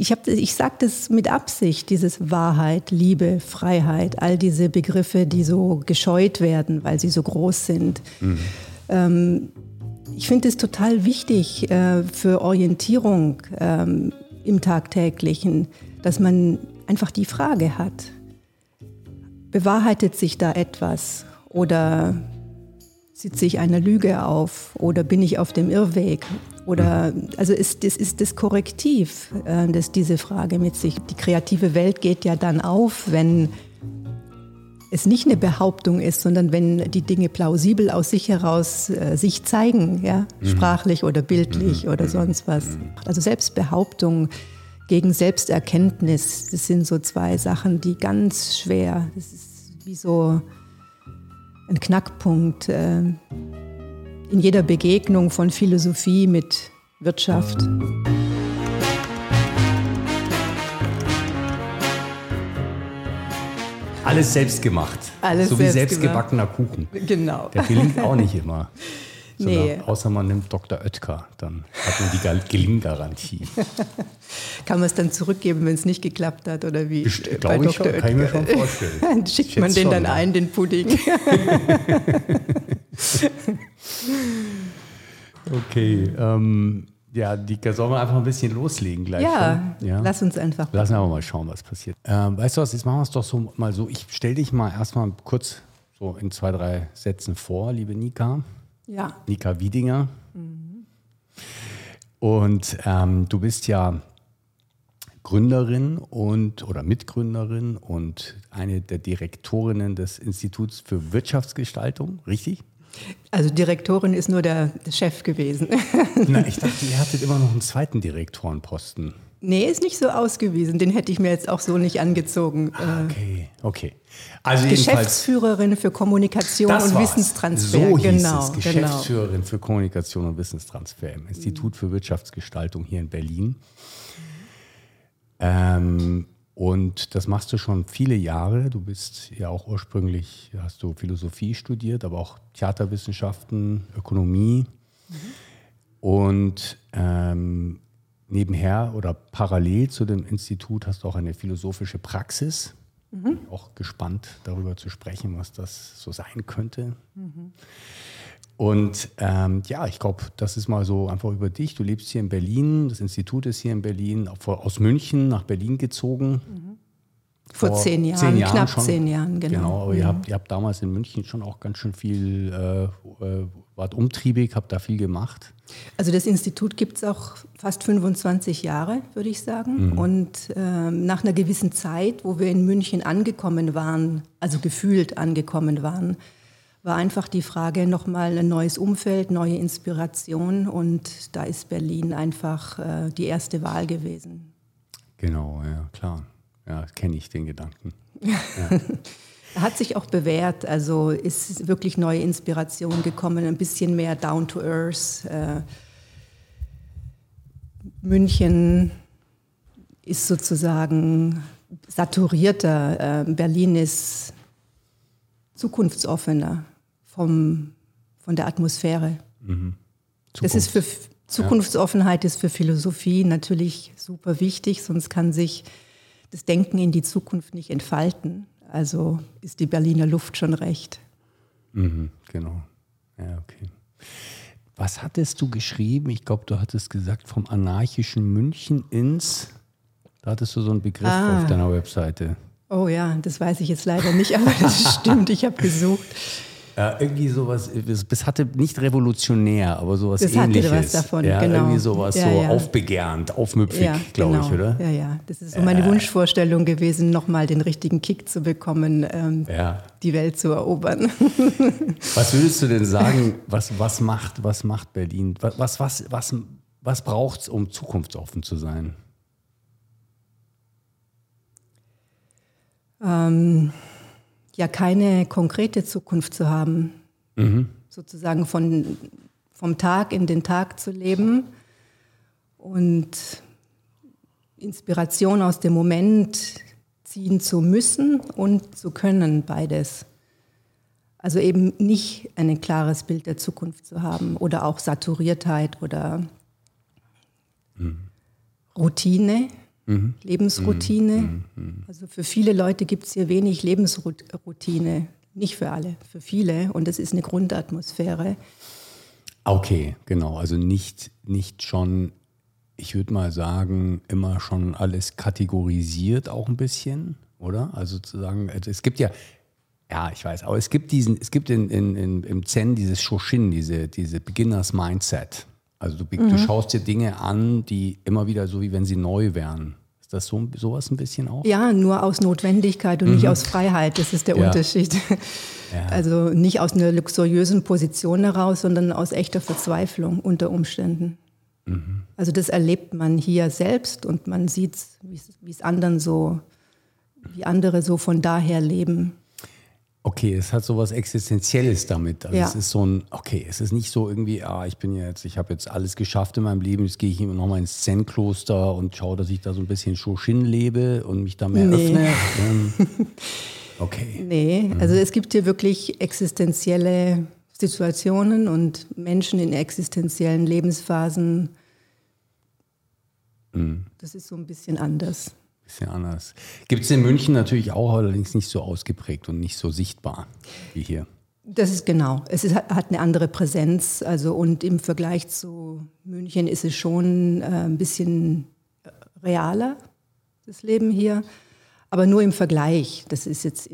ich, hab, ich sage das mit Absicht, dieses Wahrheit, Liebe, Freiheit, all diese Begriffe, die so gescheut werden, weil sie so groß sind. Mhm. Ähm, ich finde es total wichtig äh, für Orientierung ähm, im Tagtäglichen, dass man einfach die Frage hat, bewahrheitet sich da etwas oder sitze ich einer Lüge auf oder bin ich auf dem Irrweg? Oder also ist das ist das Korrektiv, äh, das diese Frage mit sich. Die kreative Welt geht ja dann auf, wenn es nicht eine Behauptung ist, sondern wenn die Dinge plausibel aus sich heraus äh, sich zeigen, ja, mhm. sprachlich oder bildlich mhm. oder sonst was. Mhm. Also Selbstbehauptung gegen Selbsterkenntnis, das sind so zwei Sachen, die ganz schwer, das ist wie so ein Knackpunkt äh, in jeder Begegnung von Philosophie mit Wirtschaft. Alles selbst gemacht. Alles so wie selbstgebackener Kuchen. Genau. Der gelingt auch nicht immer. Nee. außer man nimmt Dr. Oetker, dann hat man die Gelinggarantie. kann man es dann zurückgeben, wenn es nicht geklappt hat oder wie? Glaube ich schon, kann ich mir schon vorstellen. dann schickt man den schon, dann ja. ein, den Pudding. Okay, ähm, ja, Dika, sollen wir einfach ein bisschen loslegen gleich? Ja, ja? lass uns einfach. Lass uns einfach mal schauen, was passiert. Ähm, weißt du was, jetzt machen wir es doch so mal so. Ich stelle dich mal erstmal kurz so in zwei, drei Sätzen vor, liebe Nika. Ja. Nika Wiedinger. Mhm. Und ähm, du bist ja Gründerin und oder Mitgründerin und eine der Direktorinnen des Instituts für Wirtschaftsgestaltung, richtig? Also Direktorin ist nur der, Chef gewesen. Na, ich dachte, ihr hattet immer noch einen zweiten Direktorenposten. Nee, ist nicht so ausgewiesen. Den hätte ich mir jetzt auch so nicht angezogen. Ah, okay, okay. Also Geschäftsführerin für Kommunikation und Wissenstransfer. So hieß genau, es. Genau. Geschäftsführerin genau. für Kommunikation und Wissenstransfer im Institut für Wirtschaftsgestaltung hier in Berlin. Ähm, und das machst du schon viele Jahre. Du bist ja auch ursprünglich, hast du Philosophie studiert, aber auch Theaterwissenschaften, Ökonomie. Mhm. Und ähm, nebenher oder parallel zu dem Institut hast du auch eine philosophische Praxis. Mhm. Auch gespannt darüber zu sprechen, was das so sein könnte. Mhm. Und ähm, ja, ich glaube, das ist mal so einfach über dich. Du lebst hier in Berlin, das Institut ist hier in Berlin, aus München nach Berlin gezogen. Mhm. Vor, Vor zehn Jahren, zehn Jahren knapp schon. zehn Jahren, genau. Genau, aber mhm. ihr, habt, ihr habt damals in München schon auch ganz schön viel, äh, äh, wart umtriebig, habt da viel gemacht. Also das Institut gibt es auch fast 25 Jahre, würde ich sagen. Mhm. Und äh, nach einer gewissen Zeit, wo wir in München angekommen waren, also gefühlt angekommen waren, war einfach die Frage, nochmal ein neues Umfeld, neue Inspiration und da ist Berlin einfach äh, die erste Wahl gewesen. Genau, ja, klar. Ja, kenne ich den Gedanken. Ja. Hat sich auch bewährt, also ist wirklich neue Inspiration gekommen, ein bisschen mehr down to earth. Äh, München ist sozusagen saturierter, äh, Berlin ist zukunftsoffener vom, von der Atmosphäre. Mhm. Das ist für Zukunftsoffenheit ist für Philosophie natürlich super wichtig, sonst kann sich das Denken in die Zukunft nicht entfalten. Also ist die Berliner Luft schon recht. Mhm, genau. Ja, okay. Was hattest du geschrieben? Ich glaube, du hattest gesagt, vom anarchischen München ins. Da hattest du so einen Begriff ah. auf deiner Webseite. Oh ja, das weiß ich jetzt leider nicht, aber das stimmt. Ich habe gesucht. Ja, irgendwie sowas, es hatte nicht revolutionär, aber sowas das ähnliches. Hatte was davon, ja, genau. Irgendwie sowas ja, so ja. aufbegehrend, aufmüpfig, ja, glaube genau. ich, oder? Ja, ja. Das ist so meine Wunschvorstellung gewesen, nochmal den richtigen Kick zu bekommen, ähm, die Welt zu erobern. was würdest du denn sagen, was, was, macht, was macht Berlin? Was, was, was, was, was braucht es, um zukunftsoffen zu sein? Ähm ja keine konkrete Zukunft zu haben. Mhm. Sozusagen von, vom Tag in den Tag zu leben und Inspiration aus dem Moment ziehen zu müssen und zu können, beides. Also eben nicht ein klares Bild der Zukunft zu haben oder auch Saturiertheit oder mhm. Routine. Mhm. Lebensroutine. Mhm. mhm. Also für viele Leute gibt es hier wenig Lebensroutine. Nicht für alle, für viele. Und das ist eine Grundatmosphäre. Okay, genau. Also nicht, nicht schon, ich würde mal sagen, immer schon alles kategorisiert auch ein bisschen, oder? Also zu sagen, also es gibt ja, ja, ich weiß, aber es gibt diesen, es gibt in, in, in, im Zen dieses Shoshin, diese, diese Beginners Mindset. Also du, mhm. du schaust dir Dinge an, die immer wieder so, wie wenn sie neu wären. Ist das so, sowas ein bisschen auch? Ja, nur aus Notwendigkeit und mhm. nicht aus Freiheit. Das ist der ja. Unterschied. Ja. Also nicht aus einer luxuriösen Position heraus, sondern aus echter Verzweiflung unter Umständen. Mhm. Also das erlebt man hier selbst und man sieht, wie es anderen so, wie andere so von daher leben. Okay, es hat so was Existenzielles damit. Also ja. es ist so ein, okay, es ist nicht so irgendwie, ah, ich bin jetzt, ich habe jetzt alles geschafft in meinem Leben, jetzt gehe ich nochmal ins Zen-Kloster und schaue, dass ich da so ein bisschen Shoshin lebe und mich da mehr nee. öffne. Ähm, okay. Nee, mhm. also es gibt hier wirklich existenzielle Situationen und Menschen in existenziellen Lebensphasen. Mhm. Das ist so ein bisschen anders bisschen anders. Gibt es in München natürlich auch, allerdings nicht so ausgeprägt und nicht so sichtbar wie hier. Das ist genau. Es ist, hat eine andere Präsenz. Also und im Vergleich zu München ist es schon äh, ein bisschen äh, realer, das Leben hier. Aber nur im Vergleich. Das ist jetzt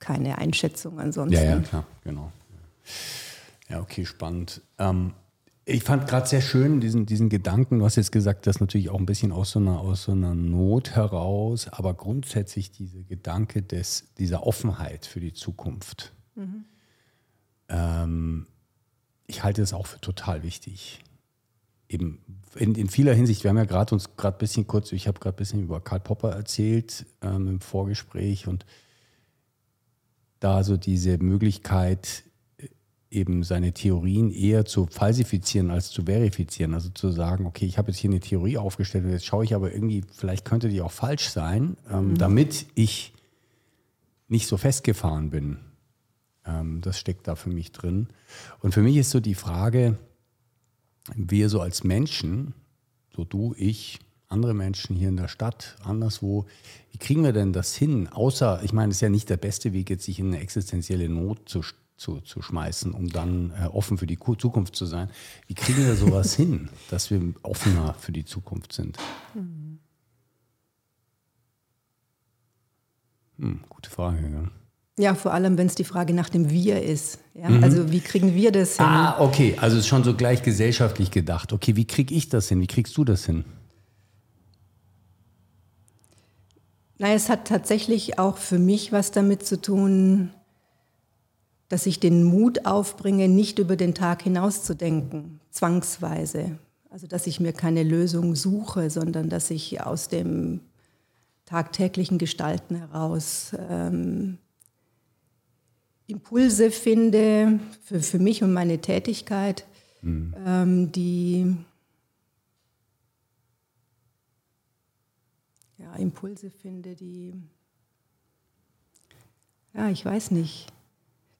keine Einschätzung ansonsten. Ja, ja, klar, genau. Ja, okay, spannend. Ähm, ich fand gerade sehr schön diesen, diesen Gedanken, du hast jetzt gesagt, das natürlich auch ein bisschen aus so, einer, aus so einer Not heraus, aber grundsätzlich dieser Gedanke des, dieser Offenheit für die Zukunft. Mhm. Ähm, ich halte das auch für total wichtig. Eben in, in vieler Hinsicht, wir haben ja gerade uns gerade ein bisschen kurz, ich habe gerade ein bisschen über Karl Popper erzählt ähm, im Vorgespräch und da so diese Möglichkeit, eben seine Theorien eher zu falsifizieren als zu verifizieren. Also zu sagen, okay, ich habe jetzt hier eine Theorie aufgestellt und jetzt schaue ich aber irgendwie, vielleicht könnte die auch falsch sein, ähm, mhm. damit ich nicht so festgefahren bin. Ähm, das steckt da für mich drin. Und für mich ist so die Frage, wir so als Menschen, so du, ich, andere Menschen hier in der Stadt, anderswo, wie kriegen wir denn das hin? Außer, ich meine, es ist ja nicht der beste Weg, jetzt sich in eine existenzielle Not zu stellen zu, zu schmeißen, um dann äh, offen für die Zukunft zu sein. Wie kriegen wir sowas hin, dass wir offener für die Zukunft sind? Hm, gute Frage. Ja. Ja, vor allem, wenn es die Frage nach dem Wir ist. Ja? Mhm. Also wie kriegen wir das hin? Ah, okay. Also es ist schon so gleich gesellschaftlich gedacht. Okay, wie kriege ich das hin? Wie kriegst du das hin? Na, es hat tatsächlich auch für mich was damit zu tun, dass ich den Mut aufbringe, nicht über den Tag hinauszudenken, zwangsweise. Also dass ich mir keine Lösung suche, sondern dass ich aus dem tagtäglichen Gestalten heraus ähm, Impulse finde für, für mich und meine Tätigkeit, mhm. ähm, die ja, Impulse finde, die, ja, ich weiß nicht,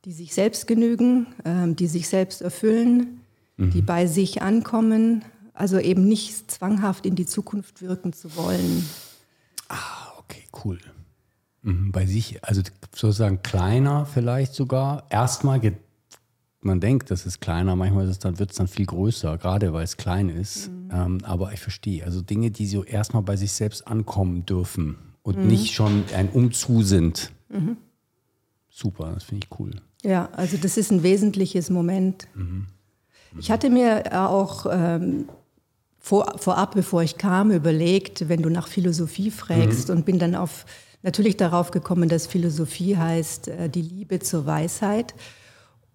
die sich selbst genügen, äh, die sich selbst erfüllen, mhm. die bei sich ankommen, also eben nicht zwanghaft in die Zukunft wirken zu wollen. Ah, okay, cool. Mhm, bei sich, also sozusagen kleiner vielleicht sogar. Erstmal, man denkt, das ist kleiner, manchmal ist es dann, wird es dann viel größer, gerade weil es klein ist. Mhm. Ähm, aber ich verstehe, also Dinge, die so erstmal bei sich selbst ankommen dürfen und mhm. nicht schon ein Umzu sind. Mhm. Super, das finde ich cool. Ja, also das ist ein wesentliches Moment. Mhm. Ich hatte mir auch ähm, vor, vorab, bevor ich kam, überlegt, wenn du nach Philosophie fragst mhm. und bin dann auf, natürlich darauf gekommen, dass Philosophie heißt äh, die Liebe zur Weisheit.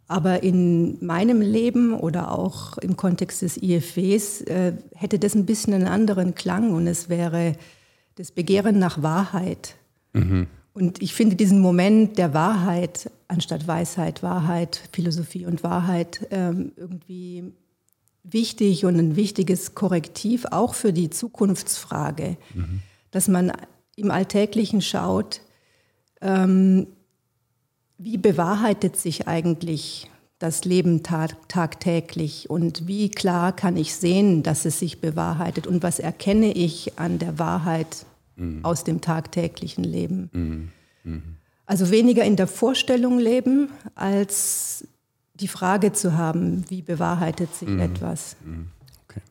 Aber in meinem Leben oder auch im Kontext des IFWs äh, hätte das ein bisschen einen anderen Klang und es wäre das Begehren nach Wahrheit. Mhm. Und ich finde diesen Moment der Wahrheit anstatt Weisheit, Wahrheit, Philosophie und Wahrheit ähm, irgendwie wichtig und ein wichtiges Korrektiv auch für die Zukunftsfrage, mhm. dass man im Alltäglichen schaut, ähm, wie bewahrheitet sich eigentlich das Leben tag tagtäglich und wie klar kann ich sehen, dass es sich bewahrheitet und was erkenne ich an der Wahrheit mhm. aus dem tagtäglichen Leben. Mhm. Mhm. Also weniger in der Vorstellung leben, als die Frage zu haben, wie bewahrheitet sich mhm. etwas. Mhm. Okay.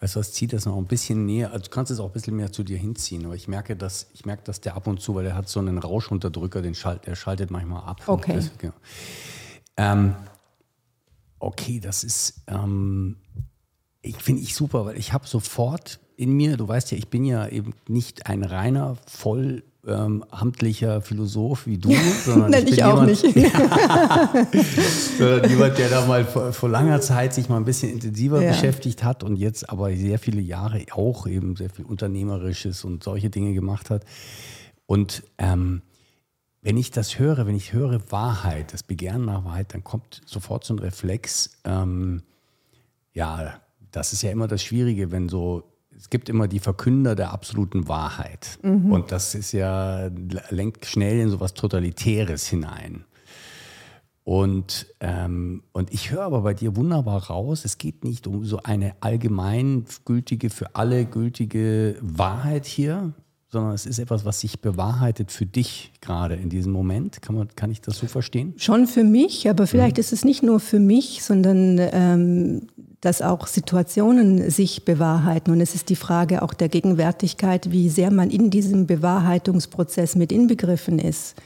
Weißt du was, zieh das noch ein bisschen näher, also du kannst es auch ein bisschen mehr zu dir hinziehen, aber ich merke, dass, ich merke, dass der ab und zu, weil der hat so einen Rauschunterdrücker, den schalt, der schaltet manchmal ab. Okay. Das, genau. ähm, okay, das ist, ähm, ich finde ich super, weil ich habe sofort in mir, du weißt ja, ich bin ja eben nicht ein reiner, voll ähm, amtlicher Philosoph wie du, sondern ich, ich auch jemand, nicht. sondern jemand, der da mal vor, vor, langer Zeit sich mal ein bisschen intensiver ja. beschäftigt hat und jetzt aber sehr viele Jahre auch eben sehr viel Unternehmerisches und solche Dinge gemacht hat. Und ähm, wenn ich das höre, wenn ich höre Wahrheit, das Begehren nach Wahrheit, dann kommt sofort so ein Reflex, ähm, ja, das ist ja immer das Schwierige, wenn so es gibt immer die Verkünder der absoluten Wahrheit. Mhm. Und das ist ja, lenkt schnell in so was Totalitäres hinein. Und, ähm, und ich höre aber bei dir wunderbar raus, es geht nicht um so eine allgemeingültige, für alle gültige Wahrheit hier, sondern es ist etwas, was sich bewahrheitet für dich gerade in diesem Moment. Kann, man, kann ich das so verstehen? Schon für mich, aber vielleicht mhm. ist es nicht nur für mich, sondern ähm, dass auch Situationen sich bewahrheiten. Und es ist die Frage auch der Gegenwärtigkeit, wie sehr man in diesem Bewahrheitungsprozess mit inbegriffen ist.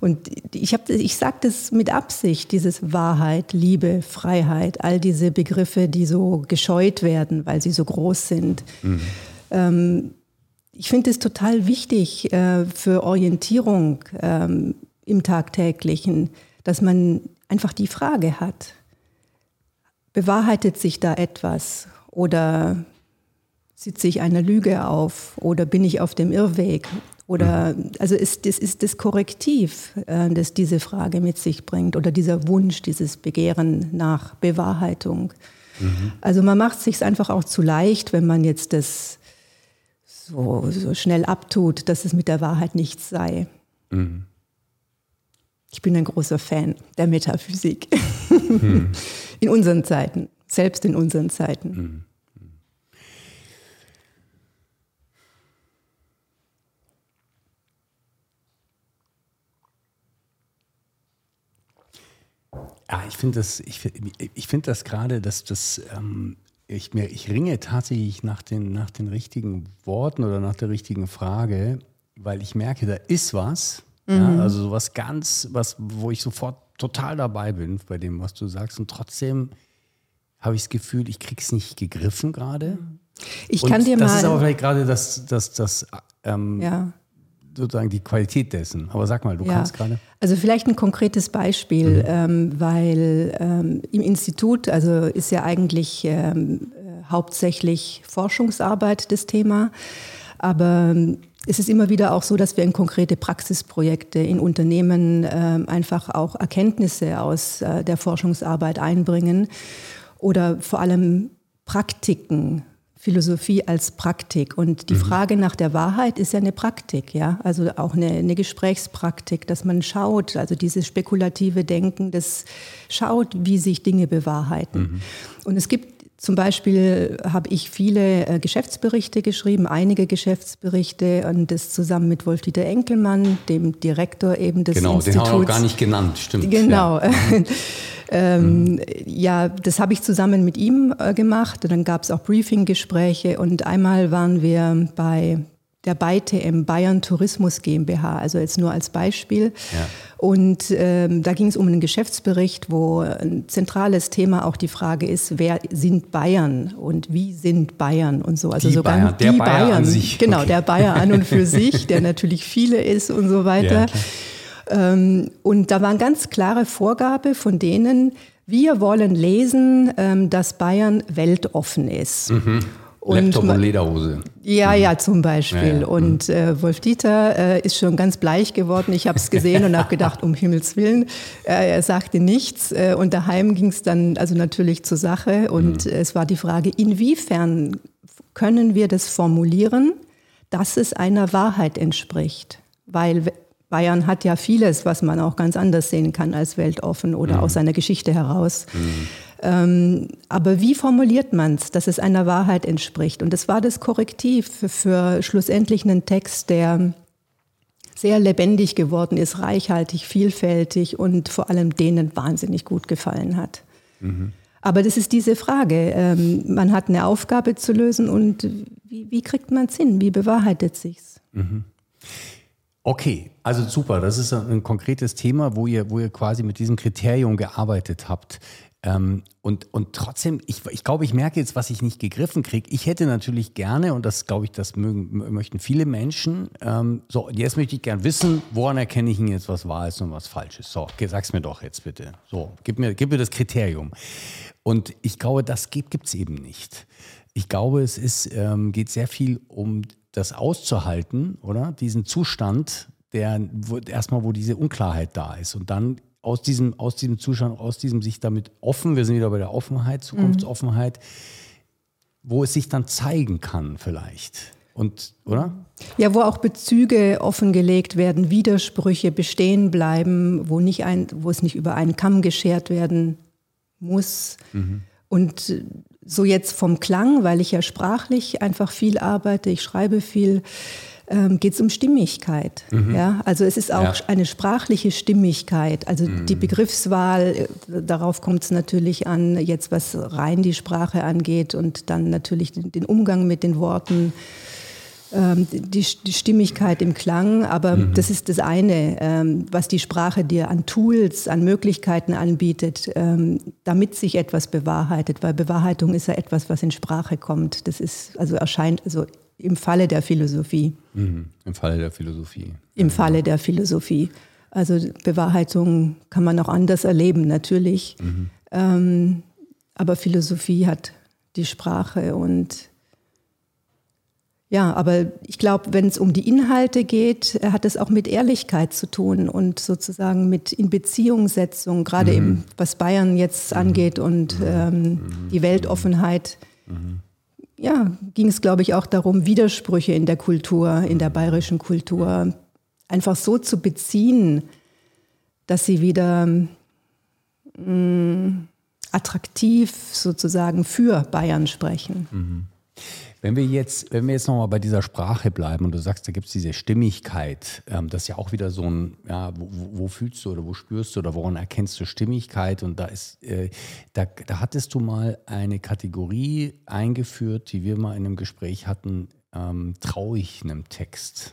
Und ich, hab, ich sage das mit Absicht, dieses Wahrheit, Liebe, Freiheit, all diese Begriffe, die so gescheut werden, weil sie so groß sind. Mhm. Ähm, ich finde es total wichtig äh, für Orientierung ähm, im Tagtäglichen, dass man einfach die Frage hat, bewahrheitet sich da etwas oder sitze ich einer Lüge auf oder bin ich auf dem Irrweg? Oder also ist das ist das Korrektiv, äh, das diese Frage mit sich bringt oder dieser Wunsch, dieses Begehren nach Bewahrheitung. Mhm. Also man macht es sich einfach auch zu leicht, wenn man jetzt das so, so schnell abtut, dass es mit der Wahrheit nichts sei. Mhm. Ich bin ein großer Fan der Metaphysik. Hm. In unseren Zeiten, selbst in unseren Zeiten. Hm. Ja, ich finde das, ich, ich finde das gerade, dass das, ähm, ich, mir, ich ringe tatsächlich nach den, nach den richtigen Worten oder nach der richtigen Frage, weil ich merke, da ist was, Mhm. Ja, also sowas ganz, was, wo ich sofort total dabei bin bei dem, was du sagst. Und trotzdem habe ich das Gefühl, ich krieg's nicht gegriffen gerade. Ich kann Und dir das mal. Das ist aber vielleicht gerade das, das, das ähm, ja. sozusagen die Qualität dessen. Aber sag mal, du ja. kannst gerade. Also vielleicht ein konkretes Beispiel, mhm. ähm, weil ähm, im Institut, also ist ja eigentlich ähm, äh, hauptsächlich Forschungsarbeit das Thema. Aber ähm, es ist immer wieder auch so, dass wir in konkrete Praxisprojekte in Unternehmen äh, einfach auch Erkenntnisse aus äh, der Forschungsarbeit einbringen oder vor allem Praktiken, Philosophie als Praktik. Und die mhm. Frage nach der Wahrheit ist ja eine Praktik, ja, also auch eine, eine Gesprächspraktik, dass man schaut, also dieses spekulative Denken, das schaut, wie sich Dinge bewahrheiten. Mhm. Und es gibt zum Beispiel habe ich viele äh, Geschäftsberichte geschrieben, einige Geschäftsberichte und das zusammen mit Wolf-Dieter Enkelmann, dem Direktor eben des genau, Instituts. Genau, den haben wir auch gar nicht genannt, stimmt. Genau. Ja, ähm, mhm. ja das habe ich zusammen mit ihm äh, gemacht. Und dann gab es auch Briefinggespräche und einmal waren wir bei der BayTM Bayern Tourismus GmbH, also jetzt nur als Beispiel. Ja. Und ähm, da ging es um einen Geschäftsbericht, wo ein zentrales Thema auch die Frage ist, wer sind Bayern und wie sind Bayern und so. Also die sogar Bayern, die der Bayer Bayern, an sich. Genau, okay. der Bayer an und für sich, der natürlich viele ist und so weiter. Ja, ähm, und da war eine ganz klare Vorgabe von denen, wir wollen lesen, ähm, dass Bayern weltoffen ist. Mhm. Und Laptop und Lederhose. Ja, mhm. ja, zum Beispiel. Ja, ja. Und mhm. äh, Wolf Dieter äh, ist schon ganz bleich geworden. Ich habe es gesehen und habe gedacht, um Himmels Willen, äh, er sagte nichts. Äh, und daheim ging es dann also natürlich zur Sache. Und mhm. es war die Frage, inwiefern können wir das formulieren, dass es einer Wahrheit entspricht? Weil Bayern hat ja vieles, was man auch ganz anders sehen kann als weltoffen oder mhm. aus seiner Geschichte heraus. Mhm. Ähm, aber wie formuliert man es, dass es einer Wahrheit entspricht? Und das war das Korrektiv für, für schlussendlich einen Text, der sehr lebendig geworden ist, reichhaltig, vielfältig und vor allem denen wahnsinnig gut gefallen hat. Mhm. Aber das ist diese Frage. Ähm, man hat eine Aufgabe zu lösen und wie, wie kriegt man es hin? Wie bewahrheitet sich's? Mhm. Okay, also super. Das ist ein konkretes Thema, wo ihr, wo ihr quasi mit diesem Kriterium gearbeitet habt. Ähm, und, und trotzdem, ich, ich glaube, ich merke jetzt, was ich nicht gegriffen kriege. Ich hätte natürlich gerne, und das glaube ich, das mögen, möchten viele Menschen, ähm, so, jetzt möchte ich gerne wissen, woran erkenne ich denn jetzt, was wahr ist und was falsch ist. So, okay, sag's mir doch jetzt bitte. So, gib mir, gib mir das Kriterium. Und ich glaube, das gibt es eben nicht. Ich glaube, es ist, ähm, geht sehr viel um das auszuhalten, oder? Diesen Zustand, der wo, erstmal, wo diese Unklarheit da ist. Und dann aus diesem, aus diesem Zustand, aus diesem sich damit offen, wir sind wieder bei der Offenheit, Zukunftsoffenheit, mhm. wo es sich dann zeigen kann, vielleicht. Und, oder? Ja, wo auch Bezüge offengelegt werden, Widersprüche bestehen bleiben, wo, nicht ein, wo es nicht über einen Kamm geschert werden muss. Mhm. Und so jetzt vom Klang, weil ich ja sprachlich einfach viel arbeite, ich schreibe viel, ähm, geht es um Stimmigkeit. Mhm. Ja? Also es ist auch ja. eine sprachliche Stimmigkeit. Also mhm. die Begriffswahl, äh, darauf kommt es natürlich an, jetzt was rein die Sprache angeht und dann natürlich den, den Umgang mit den Worten ähm, die, die, Stimmigkeit im Klang, aber mhm. das ist das eine, ähm, was die Sprache dir an Tools, an Möglichkeiten anbietet, ähm, damit sich etwas bewahrheitet, weil Bewahrheitung ist ja etwas, was in Sprache kommt. Das ist, also erscheint, also im Falle der Philosophie. Mhm. Im Falle der Philosophie. Im Falle der Philosophie. Also Bewahrheitung kann man auch anders erleben, natürlich. Mhm. Ähm, aber Philosophie hat die Sprache und ja, aber ich glaube, wenn es um die Inhalte geht, äh, hat es auch mit Ehrlichkeit zu tun und sozusagen mit Inbeziehungssetzung, gerade mhm. eben was Bayern jetzt mhm. angeht und mhm. ähm, mhm. die Weltoffenheit. Mhm. Ja, ging es, glaube ich, auch darum, Widersprüche in der Kultur, in der bayerischen Kultur einfach so zu beziehen, dass sie wieder mh, mm, attraktiv sozusagen für Bayern sprechen. Wenn wir jetzt, wenn wir jetzt nochmal bei dieser Sprache bleiben und du sagst, da gibt es diese Stimmigkeit, ähm, das ist ja auch wieder so ein, ja, wo, wo, fühlst du oder wo spürst du oder woran erkennst du Stimmigkeit? Und da ist, äh, da, da hattest du mal eine Kategorie eingeführt, die wir mal in einem Gespräch hatten, ähm, traue ich einem Text.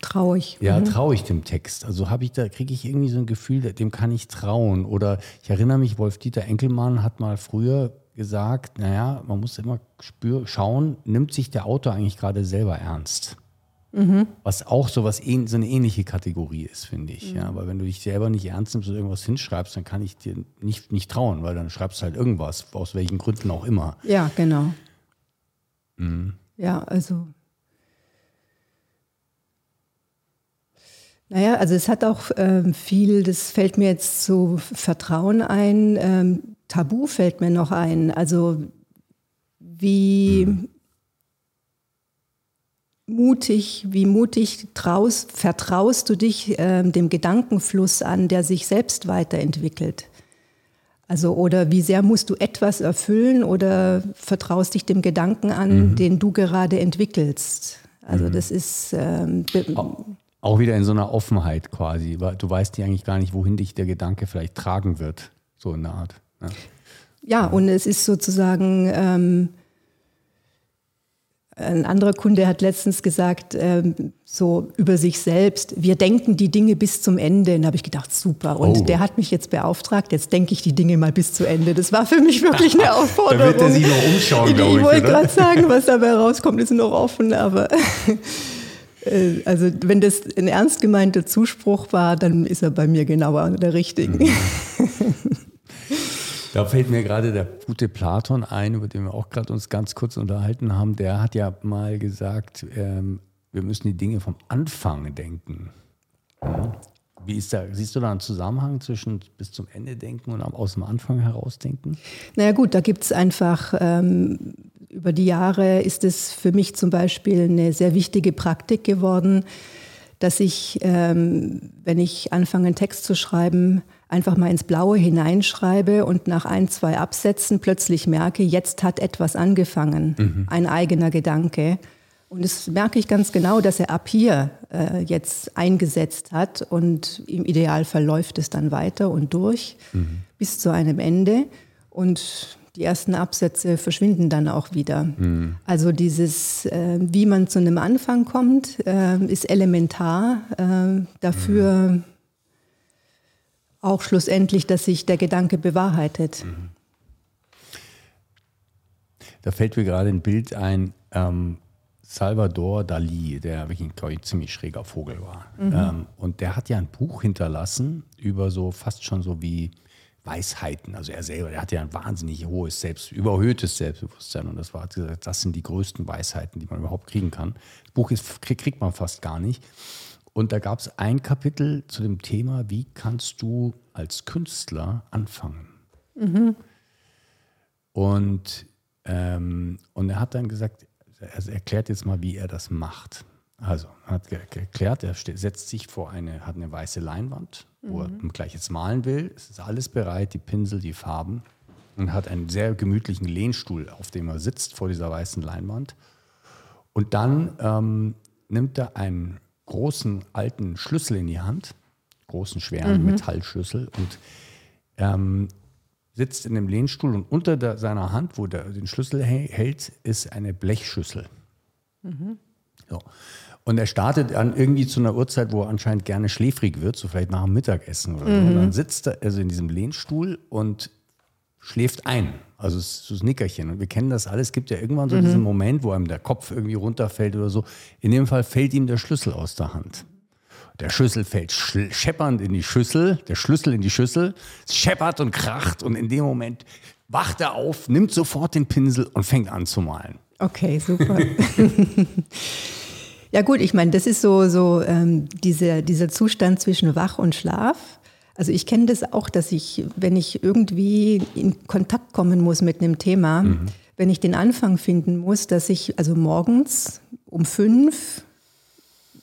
Traurig. Ja, mhm. traue ich dem Text. Also habe ich da kriege ich irgendwie so ein Gefühl, dem kann ich trauen. Oder ich erinnere mich, Wolf Dieter Enkelmann hat mal früher gesagt, naja, man muss immer spür, schauen, nimmt sich der Autor eigentlich gerade selber ernst? Mhm. Was auch so, was, so eine ähnliche Kategorie ist, finde ich. Mhm. Ja, aber wenn du dich selber nicht ernst nimmst und irgendwas hinschreibst, dann kann ich dir nicht, nicht trauen, weil dann schreibst du halt irgendwas, aus welchen Gründen auch immer. Ja, genau. Mhm. Ja, also Naja, also es hat auch ähm, viel, das fällt mir jetzt so Vertrauen ein, ähm, Tabu fällt mir noch ein. Also wie mhm. mutig, wie mutig traust, vertraust du dich ähm, dem Gedankenfluss an, der sich selbst weiterentwickelt. Also oder wie sehr musst du etwas erfüllen oder vertraust dich dem Gedanken an, mhm. den du gerade entwickelst. Also mhm. das ist ähm, auch wieder in so einer Offenheit quasi. Du weißt ja eigentlich gar nicht, wohin dich der Gedanke vielleicht tragen wird, so in der Art. Ja, ja und es ist sozusagen, ähm, ein anderer Kunde hat letztens gesagt, ähm, so über sich selbst, wir denken die Dinge bis zum Ende. Und da habe ich gedacht, super. Und oh. der hat mich jetzt beauftragt, jetzt denke ich die Dinge mal bis zu Ende. Das war für mich wirklich eine Aufforderung. da wird er sich noch umschauen, glaube ich. Ich wollte gerade sagen, was dabei rauskommt, ist noch offen, aber Äh, also wenn das ein ernst gemeinter Zuspruch war, dann ist er bei mir genauer der Richtige. Da fällt mir gerade der gute Platon ein, über den wir auch gerade uns ganz kurz unterhalten haben. Der hat ja mal gesagt, ähm, wir müssen die Dinge vom Anfang denken. Ja. Wie ist da, siehst du da einen Zusammenhang zwischen bis zum Ende denken und aus dem Anfang heraus denken? Naja gut, da gibt es einfach ähm, über die Jahre ist es für mich zum Beispiel eine sehr wichtige Praktik geworden, dass ich, ähm, wenn ich anfange, einen Text zu schreiben, einfach mal ins Blaue hineinschreibe und nach ein, zwei Absätzen plötzlich merke, jetzt hat etwas angefangen, mhm. ein eigener Gedanke. Und das merke ich ganz genau, dass er ab hier äh, jetzt eingesetzt hat und im Idealfall läuft es dann weiter und durch mhm. bis zu einem Ende. Und die ersten Absätze verschwinden dann auch wieder. Mhm. Also dieses, äh, wie man zu einem Anfang kommt, äh, ist elementar äh, dafür mhm. Auch schlussendlich, dass sich der Gedanke bewahrheitet. Mhm. Da fällt mir gerade ein Bild ein. Ähm, Salvador Dali, der wirklich ein ziemlich schräger Vogel war. Mhm. Ähm, und der hat ja ein Buch hinterlassen über so fast schon so wie Weisheiten. Also er selber, der hatte ja ein wahnsinnig hohes, selbst, überhöhtes Selbstbewusstsein. Und das war gesagt, das sind die größten Weisheiten, die man überhaupt kriegen kann. Das Buch ist, kriegt man fast gar nicht. Und da gab es ein Kapitel zu dem Thema, wie kannst du als Künstler anfangen? Mhm. Und, ähm, und er hat dann gesagt, er erklärt jetzt mal, wie er das macht. Also, er hat erklärt, er setzt sich vor eine, hat eine weiße Leinwand, wo mhm. er gleich jetzt malen will. Es ist alles bereit, die Pinsel, die Farben. Und hat einen sehr gemütlichen Lehnstuhl, auf dem er sitzt vor dieser weißen Leinwand. Und dann ähm, nimmt er einen großen alten Schlüssel in die Hand, großen schweren mhm. Metallschlüssel und ähm, sitzt in dem Lehnstuhl und unter der, seiner Hand, wo der den Schlüssel hält, ist eine Blechschüssel. Mhm. So. Und er startet dann irgendwie zu einer Uhrzeit, wo er anscheinend gerne schläfrig wird, so vielleicht nach dem Mittagessen oder so. Und dann mhm. sitzt er also in diesem Lehnstuhl und schläft ein. Also es ist so ein Nickerchen. Und wir kennen das alles. Es gibt ja irgendwann so mhm. diesen Moment, wo einem der Kopf irgendwie runterfällt oder so. In dem Fall fällt ihm der Schlüssel aus der Hand. Der Schlüssel fällt scheppernd in die Schüssel, der Schlüssel in die Schüssel, es scheppert und kracht und in dem Moment wacht er auf, nimmt sofort den Pinsel und fängt an zu malen. Okay, super. ja gut, ich meine, das ist so, so ähm, diese, dieser Zustand zwischen Wach und Schlaf. Also ich kenne das auch, dass ich, wenn ich irgendwie in Kontakt kommen muss mit einem Thema, mhm. wenn ich den Anfang finden muss, dass ich also morgens um fünf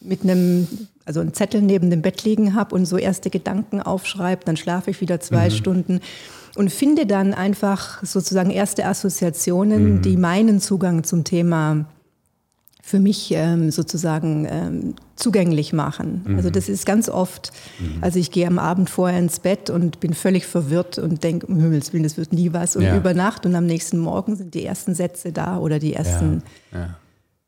mit einem, also einen Zettel neben dem Bett liegen habe und so erste Gedanken aufschreibe, dann schlafe ich wieder zwei mhm. Stunden und finde dann einfach sozusagen erste Assoziationen, mhm. die meinen Zugang zum Thema für mich ähm, sozusagen ähm, zugänglich machen. Mhm. Also das ist ganz oft, mhm. also ich gehe am Abend vorher ins Bett und bin völlig verwirrt und denke, um Himmels Willen, das wird nie was. Und ja. über Nacht und am nächsten Morgen sind die ersten Sätze da oder die ersten ja. Ja.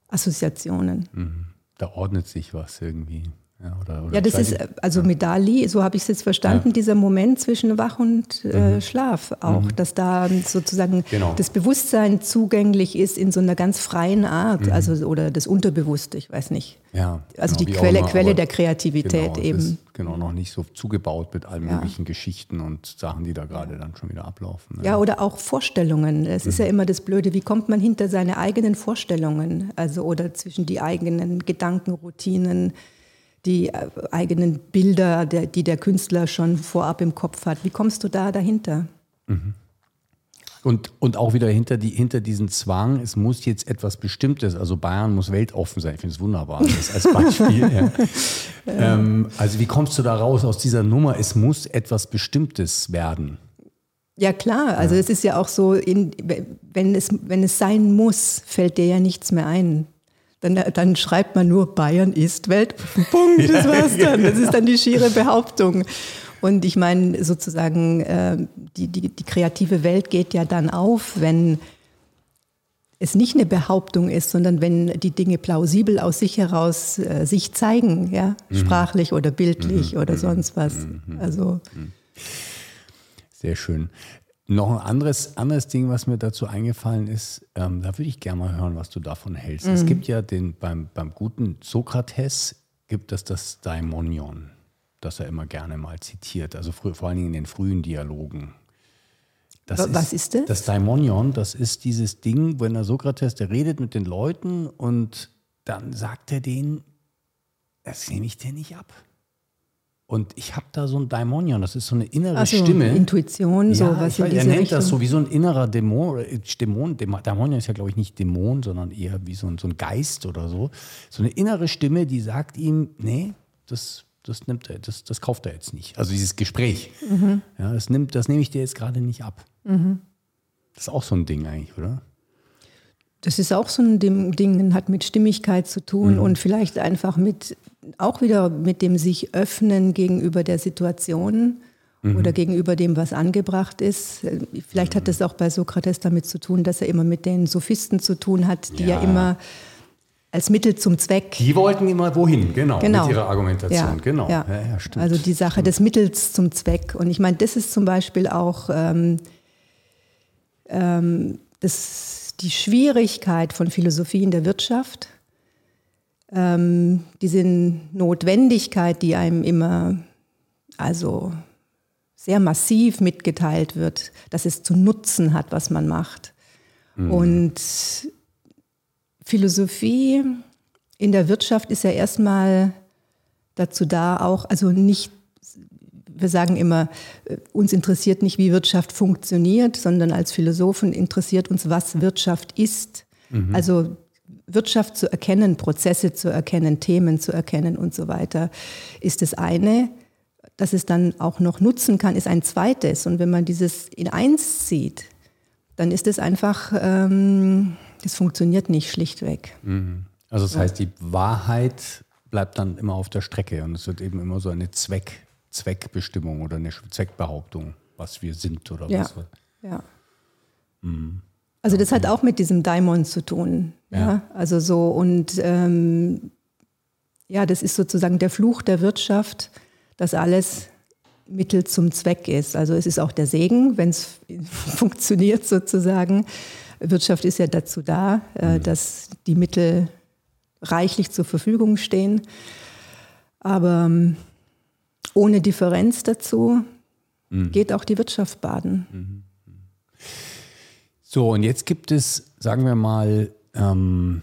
Assoziationen. Mhm da ordnet sich was irgendwie. Ja, oder, oder ja das ist, also mit Dali, so habe ich es jetzt verstanden, ja. dieser Moment zwischen Wach und äh, mhm. Schlaf auch, mhm. dass da sozusagen genau. das Bewusstsein zugänglich ist in so einer ganz freien Art, mhm. also oder das Unterbewusste, ich weiß nicht. Ja, also genau, die Quelle, immer, Quelle der Kreativität genau, eben. genau, noch nicht so zugebaut mit allen ja. möglichen Geschichten und Sachen, die da gerade dann schon wieder ablaufen. Ne? Ja, oder auch Vorstellungen. Es ist ja mhm. immer das Blöde, wie kommt man hinter seine eigenen Vorstellungen, also oder zwischen die eigenen Gedankenroutinen die äh, eigenen Bilder, der, die der Künstler schon vorab im Kopf hat. Wie kommst du da dahinter? Mhm. Und, und auch wieder hinter, die, hinter diesen Zwang, es muss jetzt etwas Bestimmtes, also Bayern muss weltoffen sein. Ich finde es wunderbar, das als Beispiel. ja. ähm, also wie kommst du da raus aus dieser Nummer, es muss etwas Bestimmtes werden? Ja klar, also ja. es ist ja auch so, in, wenn, es, wenn es sein muss, fällt dir ja nichts mehr ein. Dann, dann schreibt man nur, Bayern ist Welt. Punkt, das war's dann. Das ist dann die schiere Behauptung. Und ich meine, sozusagen, äh, die, die, die kreative Welt geht ja dann auf, wenn es nicht eine Behauptung ist, sondern wenn die Dinge plausibel aus sich heraus äh, sich zeigen, ja, mhm. sprachlich oder bildlich mhm. oder mhm. sonst was. Mhm. Also. Mhm. Sehr schön. Noch ein anderes, anderes Ding, was mir dazu eingefallen ist, ähm, da würde ich gerne mal hören, was du davon hältst. Mhm. Es gibt ja den, beim, beim guten Sokrates gibt es das Daimonion, das er immer gerne mal zitiert, also früh, vor allen Dingen in den frühen Dialogen. Das was ist, ist das? Das Daimonion, das ist dieses Ding, wenn der Sokrates, der redet mit den Leuten und dann sagt er denen, das nehme ich dir nicht ab. Und ich habe da so ein Daimonion, das ist so eine innere Also Stimme. Intuition, so ja, was ich weiß, er nennt Richtung. das so wie so ein innerer Dämon. äh, Dämon Daimonion ist ja, glaube ich, nicht Dämon, sondern eher wie so ein, so ein Geist oder so. So eine innere Stimme, die sagt ihm, nee, das, das nimmt er, das, das kauft er jetzt nicht. Also dieses Gespräch. Mhm. Ja, das, nimmt, das nehme ich dir jetzt gerade nicht ab. Das ist auch so ein Ding eigentlich, oder? Das ist auch so ein Ding, hat mit Stimmigkeit zu tun Mhm. und vielleicht einfach mit, auch wieder mit dem sich öffnen gegenüber der Situation Mhm. oder gegenüber dem, was angebracht ist. Vielleicht hat es auch bei Sokrates damit zu tun, dass er immer mit den Sophisten zu tun hat, die ja, Ja. immer als Mittel zum Zweck. Die wollten immer wohin, genau, Genau. mit ihrer Argumentation. Ja, genau. ja. Ja, stimmt. Also die Sache des Mittels zum Zweck. Und ich meine, das ist zum Beispiel auch ähm, ähm, das, die Schwierigkeit von Philosophie in der Wirtschaft, ähm, diese Notwendigkeit, die einem immer also sehr massiv mitgeteilt wird, dass es zu nutzen hat, was man macht. Und Philosophie in der Wirtschaft ist ja erstmal dazu da, auch, also nicht, wir sagen immer, äh, uns interessiert nicht, wie Wirtschaft funktioniert, sondern als Philosophen interessiert uns, was Wirtschaft ist. Also Wirtschaft zu erkennen, Prozesse zu erkennen, Themen zu erkennen und so weiter, ist das eine. Dass es dann auch noch nutzen kann, ist ein zweites. Und wenn man dieses in eins sieht, dann ist es einfach, ähm, das funktioniert nicht schlichtweg. Also das heißt, die Wahrheit bleibt dann immer auf der Strecke und es wird eben immer so eine Zweck, Zweckbestimmung oder eine Zweckbehauptung, was wir sind oder Ja. was. Ja. Also das hat auch mit diesem Daimon zu tun. Ja. Ja. Also so und ähm, ja, das ist sozusagen der Fluch der Wirtschaft, dass alles Mittel zum Zweck ist. Also es ist auch der Segen, wenn es funktioniert sozusagen. Wirtschaft ist ja dazu da, äh, dass die Mittel reichlich zur Verfügung stehen. Aber ähm, ohne Differenz dazu geht auch die Wirtschaft baden. So, und jetzt gibt es, sagen wir mal, ähm,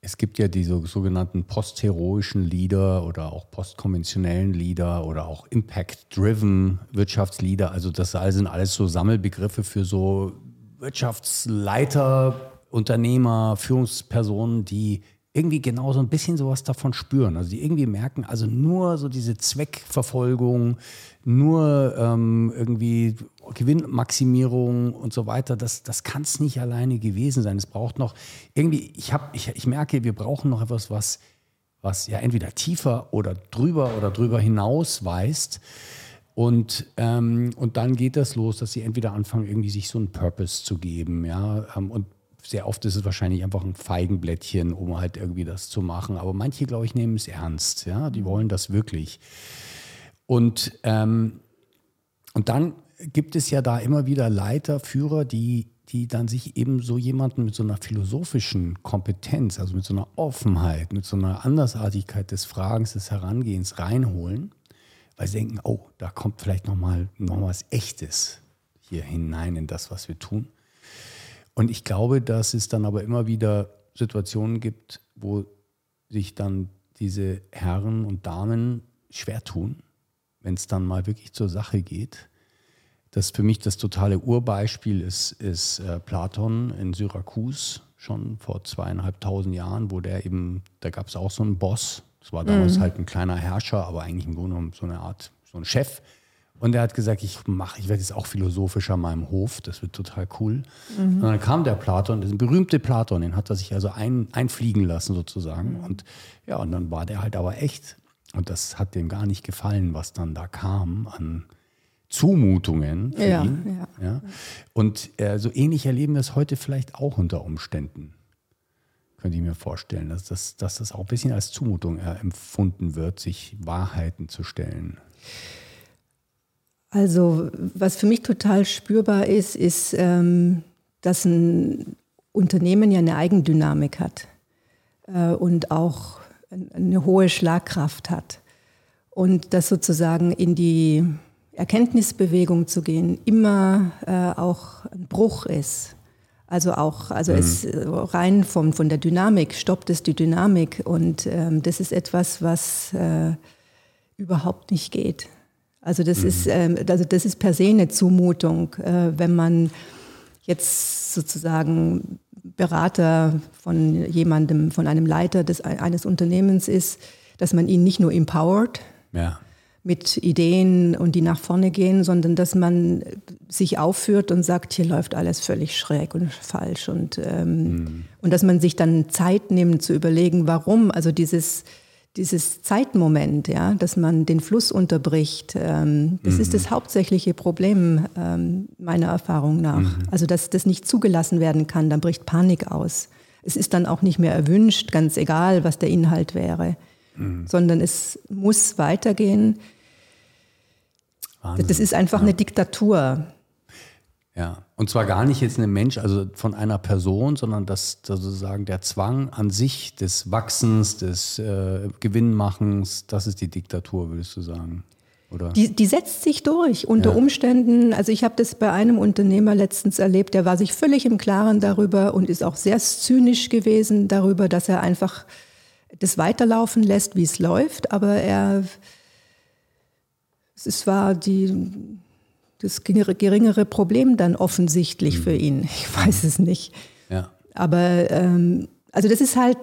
es gibt ja diese sogenannten postheroischen Leader oder auch postkonventionellen Leader oder auch Impact-driven Wirtschaftsleader. Also das sind alles so Sammelbegriffe für so Wirtschaftsleiter, Unternehmer, Führungspersonen, die irgendwie genau so ein bisschen sowas davon spüren. Also die irgendwie merken, also nur so diese Zweckverfolgung, nur ähm, irgendwie Gewinnmaximierung und so weiter, das, das kann es nicht alleine gewesen sein. Es braucht noch irgendwie, ich, hab, ich, ich merke, wir brauchen noch etwas, was, was ja entweder tiefer oder drüber oder drüber hinaus weist. Und, ähm, und dann geht das los, dass sie entweder anfangen, irgendwie sich so einen Purpose zu geben, ja. Ähm, und sehr oft ist es wahrscheinlich einfach ein Feigenblättchen, um halt irgendwie das zu machen. Aber manche, glaube ich, nehmen es ernst, ja. Die wollen das wirklich. Und, ähm, und dann gibt es ja da immer wieder Leiter, Führer, die, die dann sich eben so jemanden mit so einer philosophischen Kompetenz, also mit so einer Offenheit, mit so einer Andersartigkeit des Fragens, des Herangehens reinholen, weil sie denken, oh, da kommt vielleicht nochmal noch was Echtes hier hinein in das, was wir tun. Und ich glaube, dass es dann aber immer wieder Situationen gibt, wo sich dann diese Herren und Damen schwer tun, wenn es dann mal wirklich zur Sache geht. Das für mich das totale Urbeispiel ist, ist äh, Platon in Syrakus, schon vor zweieinhalbtausend Jahren, wo der eben, da gab es auch so einen Boss. Das war damals halt ein kleiner Herrscher, aber eigentlich im Grunde genommen so eine Art, so ein Chef. Und der hat gesagt, ich mache, ich werde jetzt auch philosophisch an meinem Hof, das wird total cool. Und dann kam der Platon, der berühmte Platon, den hat er sich also ein, einfliegen lassen sozusagen. Und ja, und dann war der halt aber echt. Und das hat dem gar nicht gefallen, was dann da kam an Zumutungen für Ja, ihn. ja. Ja. Und äh, so ähnlich erleben wir es heute vielleicht auch unter Umständen. Könnte ich mir vorstellen, dass das, dass das auch ein bisschen als Zumutung äh, empfunden wird, sich Wahrheiten zu stellen. Also was für mich total spürbar ist, ist, ähm, dass ein Unternehmen ja eine Eigendynamik hat äh, und auch ein- eine hohe Schlagkraft hat. Und das sozusagen in die Erkenntnisbewegung zu gehen, immer äh, auch ein Bruch ist. Also auch, also es äh, rein vom, von der Dynamik stoppt es die Dynamik. Und ähm, das ist etwas, was äh, überhaupt nicht geht. Also das, mhm. ist, ähm, also das ist per se eine Zumutung, äh, wenn man jetzt sozusagen Berater von jemandem, von einem Leiter des, eines Unternehmens ist, dass man ihn nicht nur empowert ja. mit Ideen und die nach vorne gehen, sondern dass man sich aufführt und sagt, hier läuft alles völlig schräg und falsch und, ähm, mhm. und dass man sich dann Zeit nimmt zu überlegen, warum, also dieses dieses Zeitmoment, ja, dass man den Fluss unterbricht, ähm, das mhm. ist das hauptsächliche Problem ähm, meiner Erfahrung nach. Mhm. Also dass das nicht zugelassen werden kann, dann bricht Panik aus. Es ist dann auch nicht mehr erwünscht, ganz egal, was der Inhalt wäre, mhm. sondern es muss weitergehen. Wahnsinn. Das ist einfach ja. eine Diktatur. Ja, und zwar gar nicht jetzt ein Mensch, also von einer Person, sondern das, das sozusagen der Zwang an sich des Wachsens, des äh, Gewinnmachens, das ist die Diktatur, würdest du sagen? Oder? Die, die setzt sich durch unter ja. Umständen. Also ich habe das bei einem Unternehmer letztens erlebt, der war sich völlig im Klaren darüber und ist auch sehr zynisch gewesen darüber, dass er einfach das weiterlaufen lässt, wie es läuft. Aber er, es war die das geringere Problem dann offensichtlich mhm. für ihn. Ich weiß es nicht. Ja. Aber ähm, also das ist halt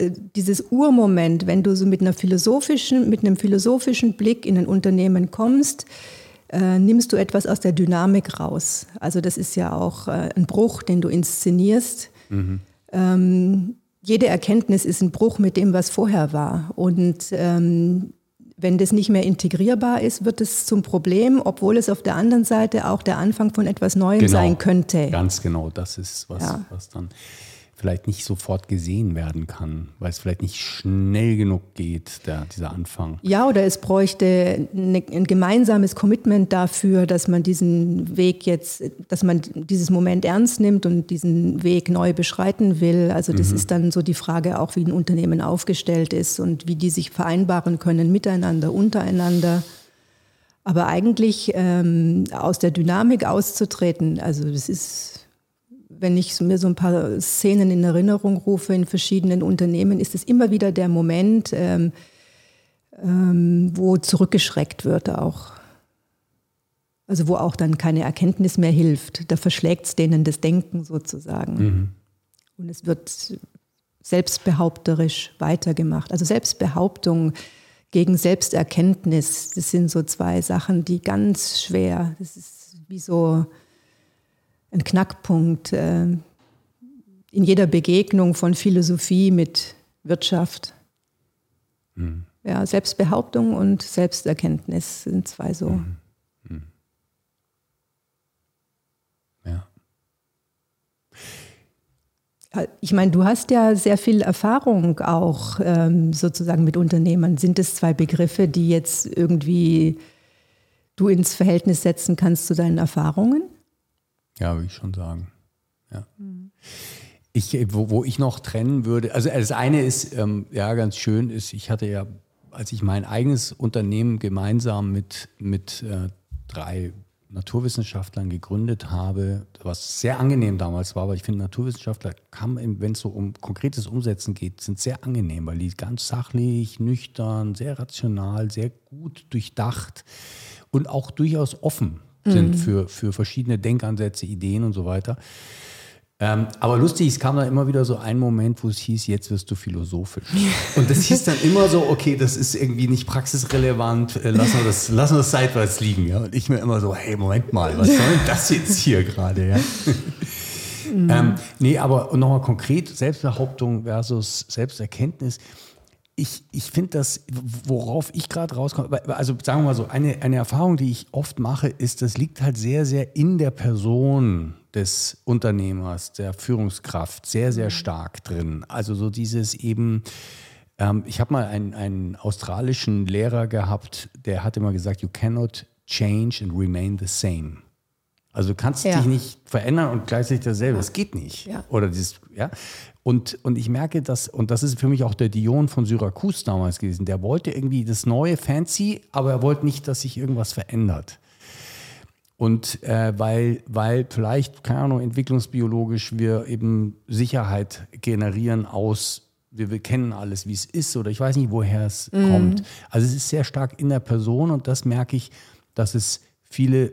äh, dieses Urmoment, wenn du so mit einer philosophischen, mit einem philosophischen Blick in ein Unternehmen kommst, äh, nimmst du etwas aus der Dynamik raus. Also das ist ja auch äh, ein Bruch, den du inszenierst. Mhm. Ähm, jede Erkenntnis ist ein Bruch mit dem, was vorher war. Und ähm, wenn das nicht mehr integrierbar ist, wird es zum Problem, obwohl es auf der anderen Seite auch der Anfang von etwas Neuem genau, sein könnte. Ganz genau, das ist was, ja. was dann vielleicht nicht sofort gesehen werden kann, weil es vielleicht nicht schnell genug geht, der, dieser Anfang. Ja, oder es bräuchte eine, ein gemeinsames Commitment dafür, dass man diesen Weg jetzt, dass man dieses Moment ernst nimmt und diesen Weg neu beschreiten will. Also das mhm. ist dann so die Frage auch, wie ein Unternehmen aufgestellt ist und wie die sich vereinbaren können miteinander, untereinander. Aber eigentlich ähm, aus der Dynamik auszutreten, also das ist wenn ich mir so ein paar Szenen in Erinnerung rufe in verschiedenen Unternehmen, ist es immer wieder der Moment, ähm, ähm, wo zurückgeschreckt wird auch. Also wo auch dann keine Erkenntnis mehr hilft. Da verschlägt es denen das Denken sozusagen. Mhm. Und es wird selbstbehaupterisch weitergemacht. Also Selbstbehauptung gegen Selbsterkenntnis, das sind so zwei Sachen, die ganz schwer, das ist wie so ein Knackpunkt äh, in jeder Begegnung von Philosophie mit Wirtschaft. Mhm. Ja, Selbstbehauptung und Selbsterkenntnis sind zwei so. Mhm. Mhm. Ja. Ich meine, du hast ja sehr viel Erfahrung auch ähm, sozusagen mit Unternehmern. Sind es zwei Begriffe, die jetzt irgendwie du ins Verhältnis setzen kannst zu deinen Erfahrungen? Ja, würde ich schon sagen. Ja. Mhm. Ich, wo, wo, ich noch trennen würde, also das eine ist, ähm, ja, ganz schön ist, ich hatte ja, als ich mein eigenes Unternehmen gemeinsam mit, mit äh, drei Naturwissenschaftlern gegründet habe, was sehr angenehm damals war, weil ich finde, Naturwissenschaftler wenn es so um konkretes Umsetzen geht, sind sehr angenehm, weil die ganz sachlich, nüchtern, sehr rational, sehr gut durchdacht und auch durchaus offen sind mhm. für, für verschiedene Denkansätze, Ideen und so weiter. Ähm, aber lustig, es kam dann immer wieder so ein Moment, wo es hieß, jetzt wirst du philosophisch. Und das hieß dann immer so, okay, das ist irgendwie nicht praxisrelevant, äh, lassen, wir das, lassen wir das seitwärts liegen. Ja? Und ich mir immer so, hey, Moment mal, was soll denn das jetzt hier gerade? Ja? Mhm. Ähm, nee, aber nochmal konkret, Selbstbehauptung versus Selbsterkenntnis ich, ich finde das, worauf ich gerade rauskomme, also sagen wir mal so, eine, eine Erfahrung, die ich oft mache, ist, das liegt halt sehr, sehr in der Person des Unternehmers, der Führungskraft, sehr, sehr mhm. stark drin. Also so dieses eben, ähm, ich habe mal einen, einen australischen Lehrer gehabt, der hat immer gesagt, you cannot change and remain the same. Also du kannst ja. dich nicht verändern und gleichzeitig dasselbe. Das geht nicht. Ja. Oder dieses, ja. Und, und ich merke, dass, und das ist für mich auch der Dion von Syrakus damals gewesen, der wollte irgendwie das neue Fancy, aber er wollte nicht, dass sich irgendwas verändert. Und äh, weil, weil vielleicht, keine Ahnung, entwicklungsbiologisch wir eben Sicherheit generieren aus wir, wir kennen alles, wie es ist oder ich weiß nicht, woher es mhm. kommt. Also es ist sehr stark in der Person und das merke ich, dass es viele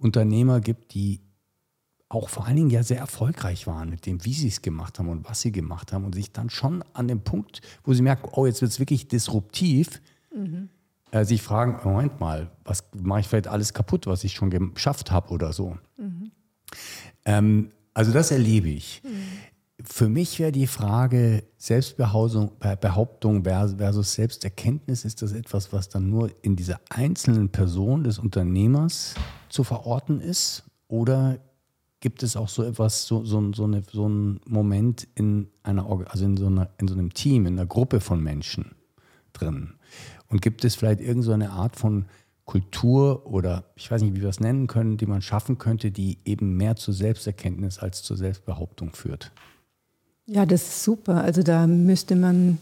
Unternehmer gibt, die auch vor allen Dingen ja sehr erfolgreich waren mit dem, wie sie es gemacht haben und was sie gemacht haben und sich dann schon an dem Punkt, wo sie merken, oh, jetzt wird es wirklich disruptiv, mhm. äh, sich fragen, Moment mal, was mache ich vielleicht alles kaputt, was ich schon geschafft habe oder so. Mhm. Ähm, also das erlebe ich. Mhm. Für mich wäre die Frage Selbstbehauptung versus Selbsterkenntnis, ist das etwas, was dann nur in dieser einzelnen Person des Unternehmers zu verorten ist? Oder gibt es auch so etwas, so, so, so, eine, so einen Moment in einer, also in so, einer, in so einem Team, in einer Gruppe von Menschen drin? Und gibt es vielleicht irgendeine so Art von Kultur oder ich weiß nicht, wie wir es nennen können, die man schaffen könnte, die eben mehr zur Selbsterkenntnis als zur Selbstbehauptung führt? Ja, das ist super. Also da müsste man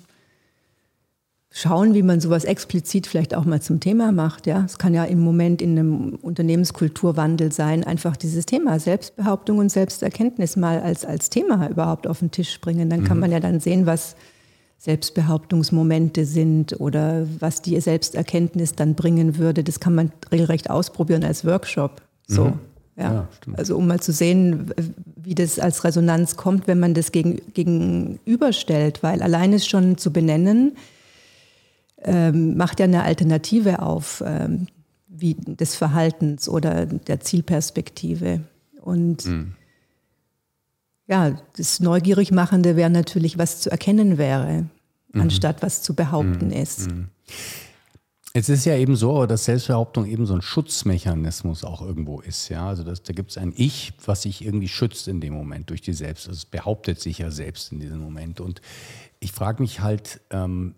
schauen, wie man sowas explizit vielleicht auch mal zum Thema macht. Ja, es kann ja im Moment in einem Unternehmenskulturwandel sein, einfach dieses Thema Selbstbehauptung und Selbsterkenntnis mal als, als Thema überhaupt auf den Tisch bringen. Dann kann mhm. man ja dann sehen, was Selbstbehauptungsmomente sind oder was die Selbsterkenntnis dann bringen würde. Das kann man regelrecht ausprobieren als Workshop. So. Mhm. Ja, ja also um mal zu sehen, wie das als Resonanz kommt, wenn man das gegen, gegenüberstellt, weil allein es schon zu benennen, ähm, macht ja eine Alternative auf ähm, wie des Verhaltens oder der Zielperspektive. Und mhm. ja, das Neugierigmachende wäre natürlich, was zu erkennen wäre, mhm. anstatt was zu behaupten mhm. ist. Mhm. Es ist ja eben so, dass Selbstbehauptung eben so ein Schutzmechanismus auch irgendwo ist. Ja? Also das, da gibt es ein Ich, was sich irgendwie schützt in dem Moment durch die Selbst. Also es behauptet sich ja selbst in diesem Moment. Und ich frage mich halt, ähm,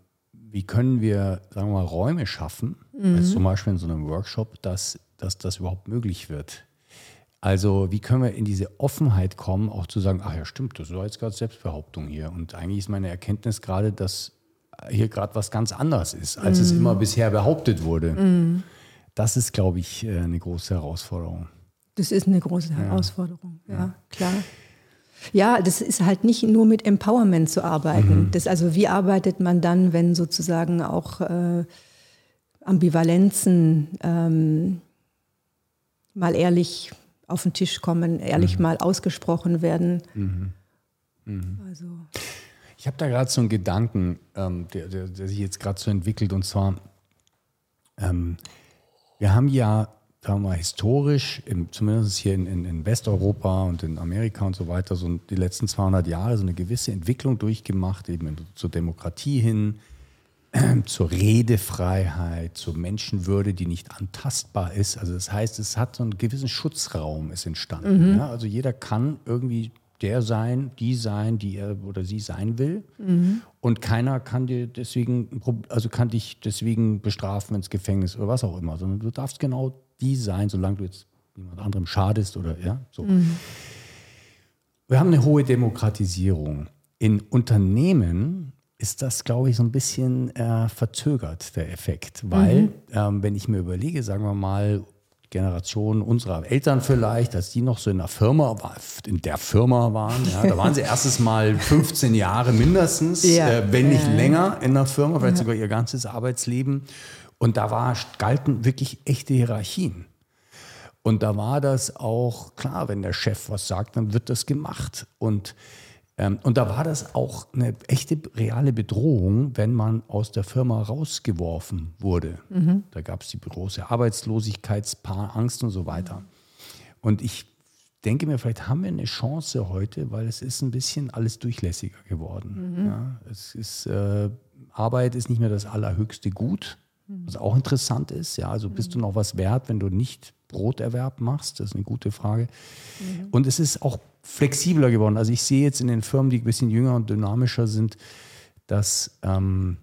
wie können wir, sagen wir mal, Räume schaffen, mhm. zum Beispiel in so einem Workshop, dass, dass das überhaupt möglich wird. Also wie können wir in diese Offenheit kommen, auch zu sagen, ach ja stimmt, das war jetzt gerade Selbstbehauptung hier. Und eigentlich ist meine Erkenntnis gerade, dass hier gerade was ganz anderes ist, als mm. es immer bisher behauptet wurde. Mm. Das ist, glaube ich, äh, eine große Herausforderung. Das ist eine große Herausforderung, ja, ja klar. Ja, das ist halt nicht nur mit Empowerment zu arbeiten. Mhm. Das, also wie arbeitet man dann, wenn sozusagen auch äh, Ambivalenzen ähm, mal ehrlich auf den Tisch kommen, ehrlich mhm. mal ausgesprochen werden. Mhm. mhm. Also. Ich habe da gerade so einen Gedanken, ähm, der, der, der, sich jetzt gerade so entwickelt, und zwar, ähm, wir haben ja, sagen wir mal, historisch, im, zumindest hier in, in, in, Westeuropa und in Amerika und so weiter, so die letzten 200 Jahre so eine gewisse Entwicklung durchgemacht, eben zur Demokratie hin, äh, zur Redefreiheit, zur Menschenwürde, die nicht antastbar ist. Also das heißt, es hat so einen gewissen Schutzraum ist entstanden. Mhm. Ja? Also jeder kann irgendwie der sein, die sein, die er oder sie sein will. Mhm. Und keiner kann dir deswegen, also kann dich deswegen bestrafen ins Gefängnis oder was auch immer, sondern du darfst genau die sein, solange du jetzt jemand anderem schadest oder ja, so. Mhm. Wir haben eine hohe Demokratisierung. In Unternehmen ist das, glaube ich, so ein bisschen äh, verzögert, der Effekt. Weil, mhm. ähm, wenn ich mir überlege, sagen wir mal, Generation unserer Eltern vielleicht, als die noch so in der Firma, in der Firma waren. Ja, da waren sie erstes Mal 15 Jahre mindestens, ja. äh, wenn nicht ja. länger in der Firma, vielleicht sogar ihr ganzes Arbeitsleben. Und da war, galten wirklich echte Hierarchien. Und da war das auch klar, wenn der Chef was sagt, dann wird das gemacht. Und ähm, und da war das auch eine echte reale Bedrohung, wenn man aus der Firma rausgeworfen wurde. Mhm. Da gab es die große Arbeitslosigkeitsangst und so weiter. Und ich denke mir, vielleicht haben wir eine Chance heute, weil es ist ein bisschen alles durchlässiger geworden. Mhm. Ja, es ist, äh, Arbeit ist nicht mehr das allerhöchste Gut, was auch interessant ist. Ja, also bist du noch was wert, wenn du nicht Broterwerb machst? Das ist eine gute Frage. Mhm. Und es ist auch flexibler geworden. Also ich sehe jetzt in den Firmen, die ein bisschen jünger und dynamischer sind, dass ähm,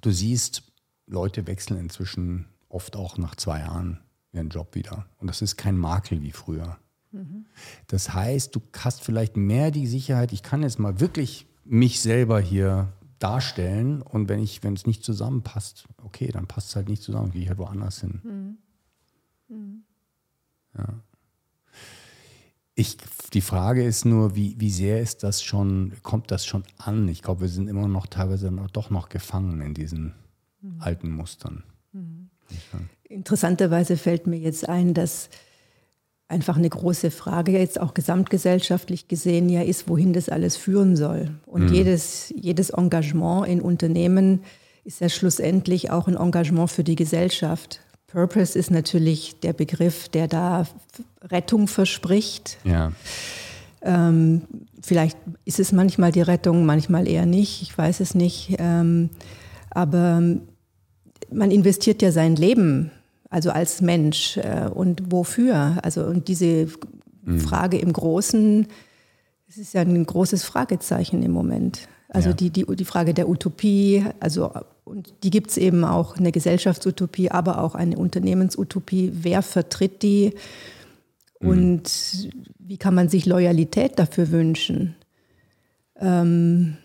du siehst, Leute wechseln inzwischen oft auch nach zwei Jahren ihren Job wieder. Und das ist kein Makel wie früher. Mhm. Das heißt, du hast vielleicht mehr die Sicherheit, ich kann jetzt mal wirklich mich selber hier darstellen und wenn ich, wenn es nicht zusammenpasst, okay, dann passt es halt nicht zusammen, gehe ich halt woanders hin. Mhm. Mhm. Ja. Ich, die Frage ist nur, wie, wie sehr ist das schon, kommt das schon an? Ich glaube, wir sind immer noch teilweise noch, doch noch gefangen in diesen mhm. alten Mustern. Mhm. Interessanterweise fällt mir jetzt ein, dass einfach eine große Frage jetzt auch gesamtgesellschaftlich gesehen ja ist, wohin das alles führen soll. Und mhm. jedes, jedes Engagement in Unternehmen ist ja schlussendlich auch ein Engagement für die Gesellschaft. Purpose ist natürlich der Begriff, der da Rettung verspricht. Ja. Ähm, vielleicht ist es manchmal die Rettung, manchmal eher nicht, ich weiß es nicht. Ähm, aber man investiert ja sein Leben, also als Mensch. Äh, und wofür? Also, und diese mhm. Frage im Großen, es ist ja ein großes Fragezeichen im Moment. Also ja. die, die, die Frage der Utopie, also und die gibt es eben auch, eine Gesellschaftsutopie, aber auch eine Unternehmensutopie. Wer vertritt die mhm. und wie kann man sich Loyalität dafür wünschen? Ähm,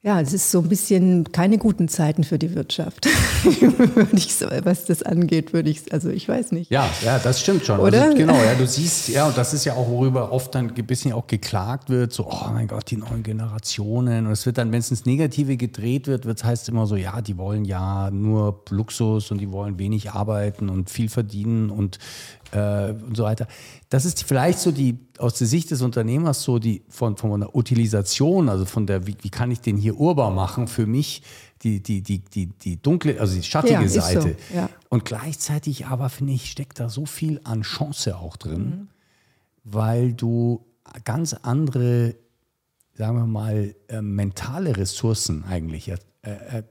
Ja, es ist so ein bisschen keine guten Zeiten für die Wirtschaft. was das angeht, würde ich, also ich weiß nicht. Ja, ja, das stimmt schon. Oder? Also, genau, ja, du siehst, ja, und das ist ja auch, worüber oft dann ein bisschen auch geklagt wird, so, oh mein Gott, die neuen Generationen. Und es wird dann, wenn es ins Negative gedreht wird, wird es heißt immer so, ja, die wollen ja nur Luxus und die wollen wenig arbeiten und viel verdienen und äh, und so weiter. Das ist vielleicht so die, aus der Sicht des Unternehmers so die, von, von der Utilisation, also von der, wie, wie kann ich den hier urbar machen für mich, die, die, die, die, die dunkle, also die schattige ja, Seite. So, ja. Und gleichzeitig aber, finde ich, steckt da so viel an Chance auch drin, mhm. weil du ganz andere, sagen wir mal, äh, mentale Ressourcen eigentlich äh, äh,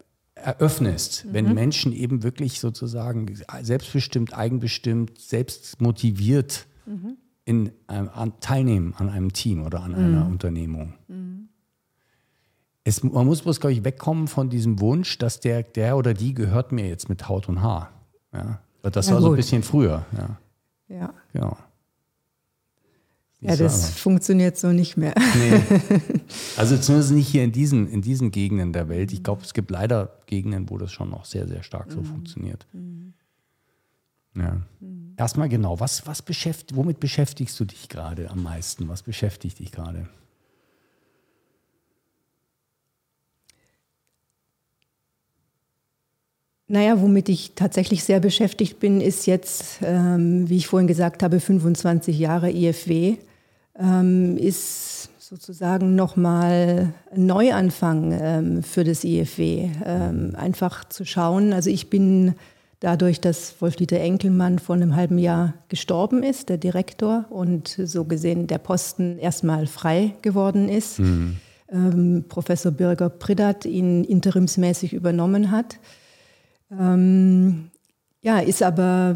eröffnest, mhm. wenn Menschen eben wirklich sozusagen selbstbestimmt, eigenbestimmt, selbstmotiviert mhm. in, ähm, an, teilnehmen an einem Team oder an mhm. einer Unternehmung. Mhm. Es, man muss bloß, glaube ich, wegkommen von diesem Wunsch, dass der, der oder die gehört mir jetzt mit Haut und Haar. Ja? Das ja, war gut. so ein bisschen früher. Ja. ja. Genau. Ja, das aber. funktioniert so nicht mehr. Nee. Also zumindest nicht hier in diesen, in diesen Gegenden der Welt. Ich glaube, es gibt leider Gegenden, wo das schon noch sehr, sehr stark so mhm. funktioniert. Mhm. Ja. Mhm. Erstmal genau, was, was beschäftigt, womit beschäftigst du dich gerade am meisten? Was beschäftigt dich gerade? Naja, womit ich tatsächlich sehr beschäftigt bin, ist jetzt, ähm, wie ich vorhin gesagt habe, 25 Jahre IFW, ähm, ist sozusagen nochmal ein Neuanfang ähm, für das IFW. Ähm, einfach zu schauen, also ich bin dadurch, dass Wolf-Dieter Enkelmann vor einem halben Jahr gestorben ist, der Direktor, und so gesehen der Posten erstmal frei geworden ist, mhm. Ähm, Professor Birger Pridat ihn interimsmäßig übernommen hat ähm, ja, ist aber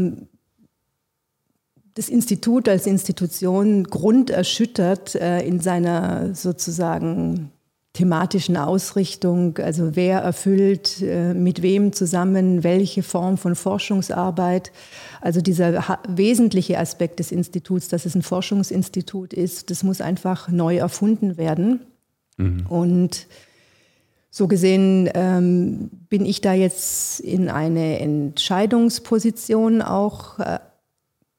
das Institut als Institution grunderschüttert äh, in seiner sozusagen thematischen Ausrichtung, also wer erfüllt äh, mit wem zusammen welche Form von Forschungsarbeit. Also dieser wesentliche Aspekt des Instituts, dass es ein Forschungsinstitut ist, das muss einfach neu erfunden werden. Mhm. Und so gesehen ähm, bin ich da jetzt in eine Entscheidungsposition auch äh,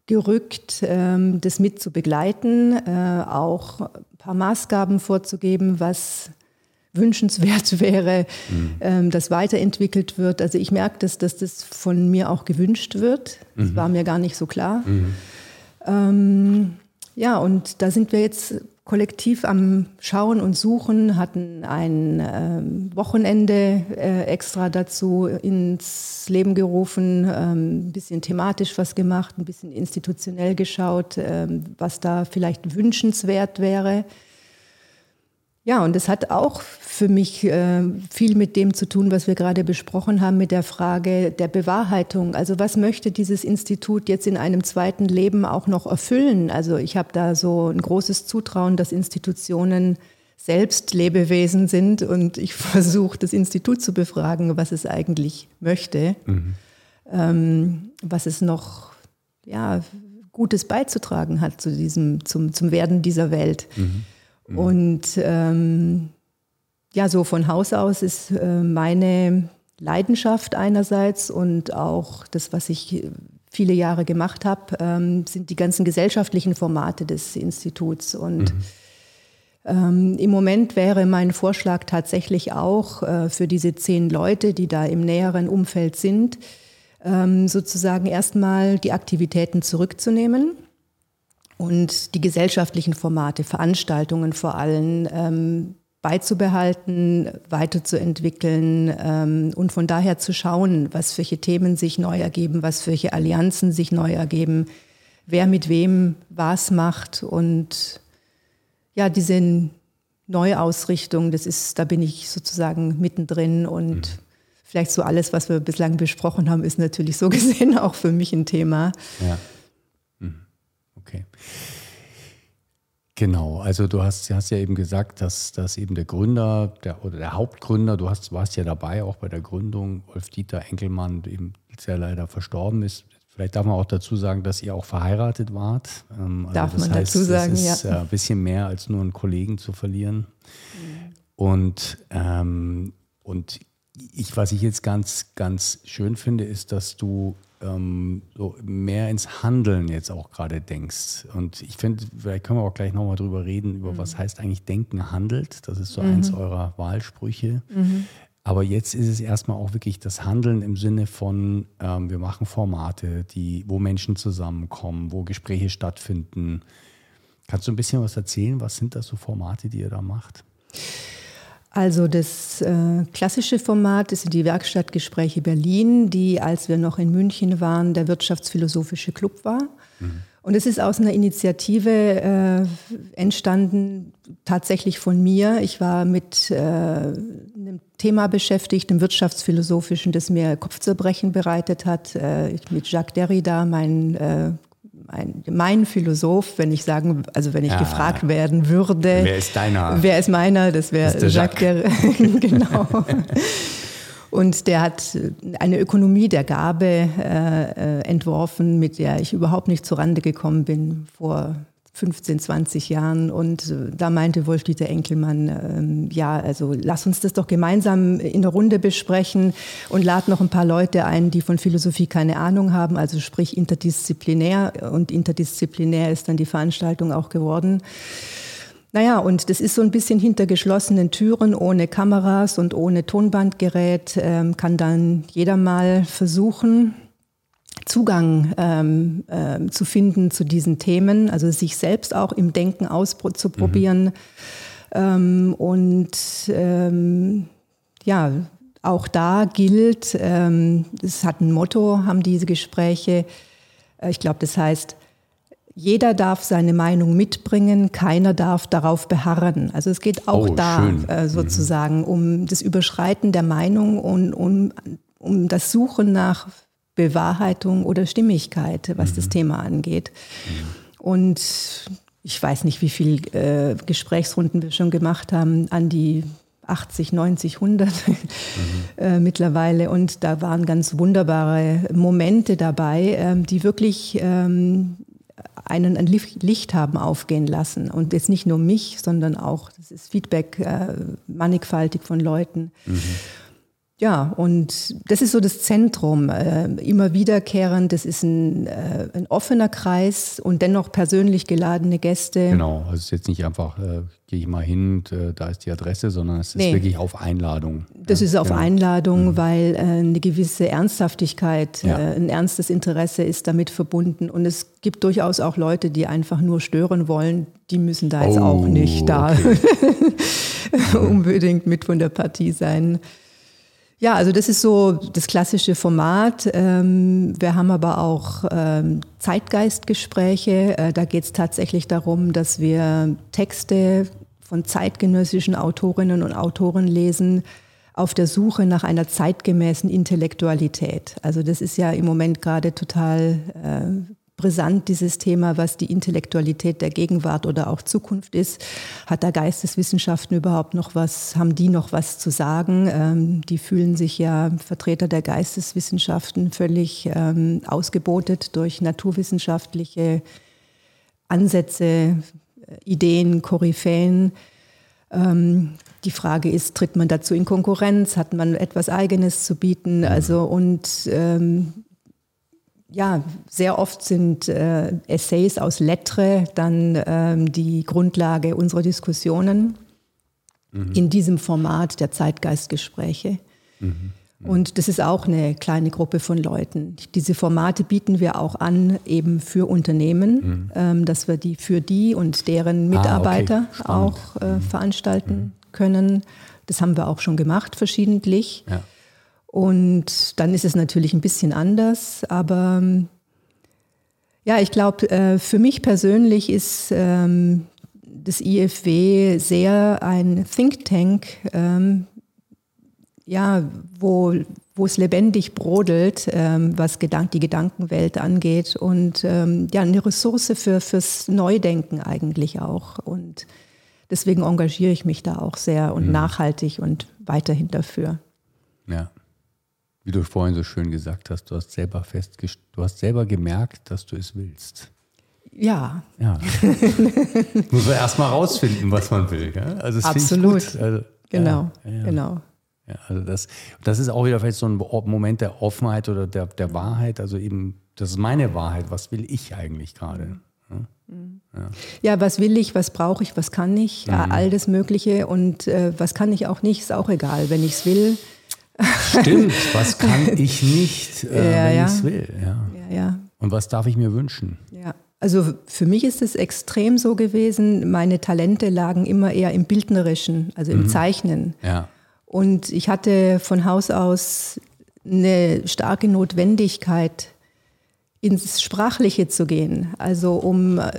gerückt, ähm, das mit zu begleiten, äh, auch ein paar Maßgaben vorzugeben, was wünschenswert wäre, mhm. ähm, dass weiterentwickelt wird. Also ich merke, dass, dass das von mir auch gewünscht wird. Das mhm. war mir gar nicht so klar. Mhm. Ähm, ja, und da sind wir jetzt kollektiv am Schauen und Suchen, hatten ein ähm, Wochenende äh, extra dazu ins Leben gerufen, ähm, ein bisschen thematisch was gemacht, ein bisschen institutionell geschaut, ähm, was da vielleicht wünschenswert wäre. Ja, und es hat auch für mich äh, viel mit dem zu tun, was wir gerade besprochen haben, mit der Frage der Bewahrheitung. Also was möchte dieses Institut jetzt in einem zweiten Leben auch noch erfüllen? Also ich habe da so ein großes Zutrauen, dass Institutionen selbst Lebewesen sind und ich versuche das Institut zu befragen, was es eigentlich möchte, mhm. ähm, was es noch ja, Gutes beizutragen hat zu diesem, zum, zum Werden dieser Welt. Mhm. Mhm. Und ähm, ja, so von Haus aus ist äh, meine Leidenschaft einerseits und auch das, was ich viele Jahre gemacht habe, ähm, sind die ganzen gesellschaftlichen Formate des Instituts. Und mhm. ähm, im Moment wäre mein Vorschlag tatsächlich auch äh, für diese zehn Leute, die da im näheren Umfeld sind, ähm, sozusagen erstmal die Aktivitäten zurückzunehmen und die gesellschaftlichen Formate, Veranstaltungen vor allem ähm, beizubehalten, weiterzuentwickeln ähm, und von daher zu schauen, was welche Themen sich neu ergeben, was welche Allianzen sich neu ergeben, wer mit wem was macht und ja, diese Neuausrichtung, das ist, da bin ich sozusagen mittendrin und mhm. vielleicht so alles, was wir bislang besprochen haben, ist natürlich so gesehen auch für mich ein Thema. Ja. Okay. Genau, also du hast, hast ja eben gesagt, dass, dass eben der Gründer der, oder der Hauptgründer, du hast, warst ja dabei auch bei der Gründung, Wolf-Dieter Enkelmann, eben sehr leider verstorben ist. Vielleicht darf man auch dazu sagen, dass ihr auch verheiratet wart. Ähm, also darf man heißt, dazu sagen, ja. Es ist ein bisschen mehr als nur einen Kollegen zu verlieren. Mhm. Und, ähm, und ich, was ich jetzt ganz, ganz schön finde, ist, dass du ähm, so mehr ins Handeln jetzt auch gerade denkst. Und ich finde, vielleicht können wir auch gleich nochmal drüber reden, über mhm. was heißt eigentlich Denken handelt. Das ist so mhm. eins eurer Wahlsprüche. Mhm. Aber jetzt ist es erstmal auch wirklich das Handeln im Sinne von, ähm, wir machen Formate, die, wo Menschen zusammenkommen, wo Gespräche stattfinden. Kannst du ein bisschen was erzählen? Was sind das so Formate, die ihr da macht? Also das äh, klassische Format ist die Werkstattgespräche Berlin, die, als wir noch in München waren, der Wirtschaftsphilosophische Club war. Mhm. Und es ist aus einer Initiative äh, entstanden, tatsächlich von mir. Ich war mit äh, einem Thema beschäftigt, dem Wirtschaftsphilosophischen, das mir Kopfzerbrechen bereitet hat. Äh, mit Jacques Derrida, mein äh, ein, mein Philosoph, wenn ich sagen, also wenn ich ja. gefragt werden würde. Wer ist deiner? Wer ist meiner? Das wäre Jacques. Jacques. genau. Und der hat eine Ökonomie der Gabe äh, äh, entworfen, mit der ich überhaupt nicht zurande gekommen bin vor 15, 20 Jahren. Und äh, da meinte Wolf-Dieter Enkelmann, ähm, ja, also lass uns das doch gemeinsam in der Runde besprechen und lad noch ein paar Leute ein, die von Philosophie keine Ahnung haben, also sprich interdisziplinär. Und interdisziplinär ist dann die Veranstaltung auch geworden. Naja, und das ist so ein bisschen hinter geschlossenen Türen, ohne Kameras und ohne Tonbandgerät, ähm, kann dann jeder mal versuchen, Zugang ähm, äh, zu finden zu diesen Themen, also sich selbst auch im Denken auszuprobieren. Mhm. Ähm, und ähm, ja, auch da gilt, ähm, es hat ein Motto, haben diese Gespräche. Äh, ich glaube, das heißt, jeder darf seine Meinung mitbringen, keiner darf darauf beharren. Also es geht auch oh, da äh, sozusagen mhm. um das Überschreiten der Meinung und um, um das Suchen nach Bewahrheitung oder Stimmigkeit, was mhm. das Thema angeht. Und ich weiß nicht, wie viele äh, Gesprächsrunden wir schon gemacht haben, an die 80, 90, 100 mhm. äh, mittlerweile. Und da waren ganz wunderbare Momente dabei, äh, die wirklich ähm, einen ein Licht haben aufgehen lassen. Und jetzt nicht nur mich, sondern auch, das ist Feedback äh, mannigfaltig von Leuten. Mhm. Ja, und das ist so das Zentrum, äh, immer wiederkehrend. Das ist ein, äh, ein, offener Kreis und dennoch persönlich geladene Gäste. Genau, also es ist jetzt nicht einfach, äh, gehe ich mal hin, da ist die Adresse, sondern es ist nee. wirklich auf Einladung. Das ja, ist auf genau. Einladung, mhm. weil äh, eine gewisse Ernsthaftigkeit, ja. Äh, ein ernstes Interesse ist damit verbunden. Und es gibt durchaus auch Leute, die einfach nur stören wollen. Die müssen da jetzt oh, auch nicht da okay. unbedingt mit von der Partie sein. Ja, also das ist so das klassische Format. Ähm, wir haben aber auch ähm, Zeitgeistgespräche. Äh, da geht es tatsächlich darum, dass wir Texte von zeitgenössischen Autorinnen und Autoren lesen auf der Suche nach einer zeitgemäßen Intellektualität. Also das ist ja im Moment gerade total äh, brisant, dieses Thema, was die Intellektualität der Gegenwart oder auch Zukunft ist. Hat da Geisteswissenschaften überhaupt noch was, haben die noch was zu sagen? Ähm, die fühlen sich ja Vertreter der Geisteswissenschaften völlig ähm, ausgebotet durch naturwissenschaftliche Ansätze, Ideen, Koryphäen. Ähm, die Frage ist, tritt man dazu in Konkurrenz? Hat man etwas Eigenes zu bieten? Also und ähm, ja, sehr oft sind äh, Essays aus Lettre dann ähm, die Grundlage unserer Diskussionen mhm. in diesem Format der Zeitgeistgespräche. Mhm. Und das ist auch eine kleine Gruppe von Leuten. Diese Formate bieten wir auch an, eben für Unternehmen, mhm. ähm, dass wir die für die und deren Mitarbeiter ah, okay. auch äh, mhm. veranstalten mhm. können. Das haben wir auch schon gemacht, verschiedentlich. Ja. Und dann ist es natürlich ein bisschen anders, aber ähm, ja, ich glaube, äh, für mich persönlich ist ähm, das IFW sehr ein Think Tank, ähm, ja, wo, wo es lebendig brodelt, was die Gedankenwelt angeht und ja, eine Ressource für, fürs Neudenken eigentlich auch. Und deswegen engagiere ich mich da auch sehr und mhm. nachhaltig und weiterhin dafür. Ja. Wie du vorhin so schön gesagt hast, du hast selber festgest du hast selber gemerkt, dass du es willst. Ja. Ja. Muss man erst mal rausfinden, was man will. Gell? Also das Absolut. Also, genau, ja, ja. genau. Ja, also das, das ist auch wieder vielleicht so ein Moment der Offenheit oder der, der Wahrheit. Also eben, das ist meine Wahrheit. Was will ich eigentlich gerade? Ja. ja. was will ich, was brauche ich, was kann ich? Mhm. All das Mögliche. Und äh, was kann ich auch nicht, ist auch egal. Wenn ich es will. Stimmt, was kann ich nicht, äh, ja, wenn ja. ich es will? Ja. Ja. Und was darf ich mir wünschen? Ja. Also für mich ist es extrem so gewesen, meine Talente lagen immer eher im Bildnerischen, also im mhm. Zeichnen. Ja. Und ich hatte von Haus aus eine starke Notwendigkeit, ins Sprachliche zu gehen. Also um äh,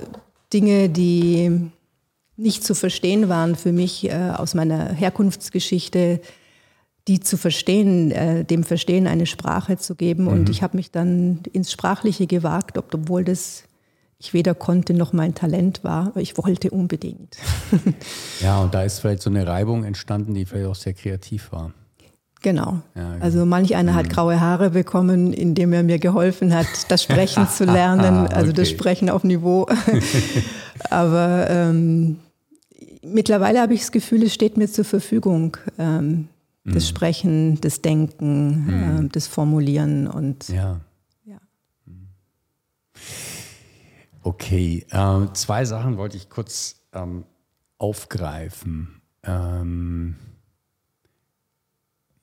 Dinge, die nicht zu verstehen waren für mich äh, aus meiner Herkunftsgeschichte, die zu verstehen, äh, dem Verstehen eine Sprache zu geben. Mhm. Und ich habe mich dann ins Sprachliche gewagt, obwohl das ich weder konnte noch mein Talent war, aber ich wollte unbedingt. ja, und da ist vielleicht so eine Reibung entstanden, die vielleicht auch sehr kreativ war. Genau. Ja, genau. Also manch einer mhm. hat graue Haare bekommen, indem er mir geholfen hat, das Sprechen zu lernen, also okay. das Sprechen auf Niveau. aber ähm, mittlerweile habe ich das Gefühl, es steht mir zur Verfügung. Ähm, das mhm. Sprechen, das Denken, mhm. äh, das Formulieren und ja. Okay, äh, zwei Sachen wollte ich kurz ähm, aufgreifen. Ähm,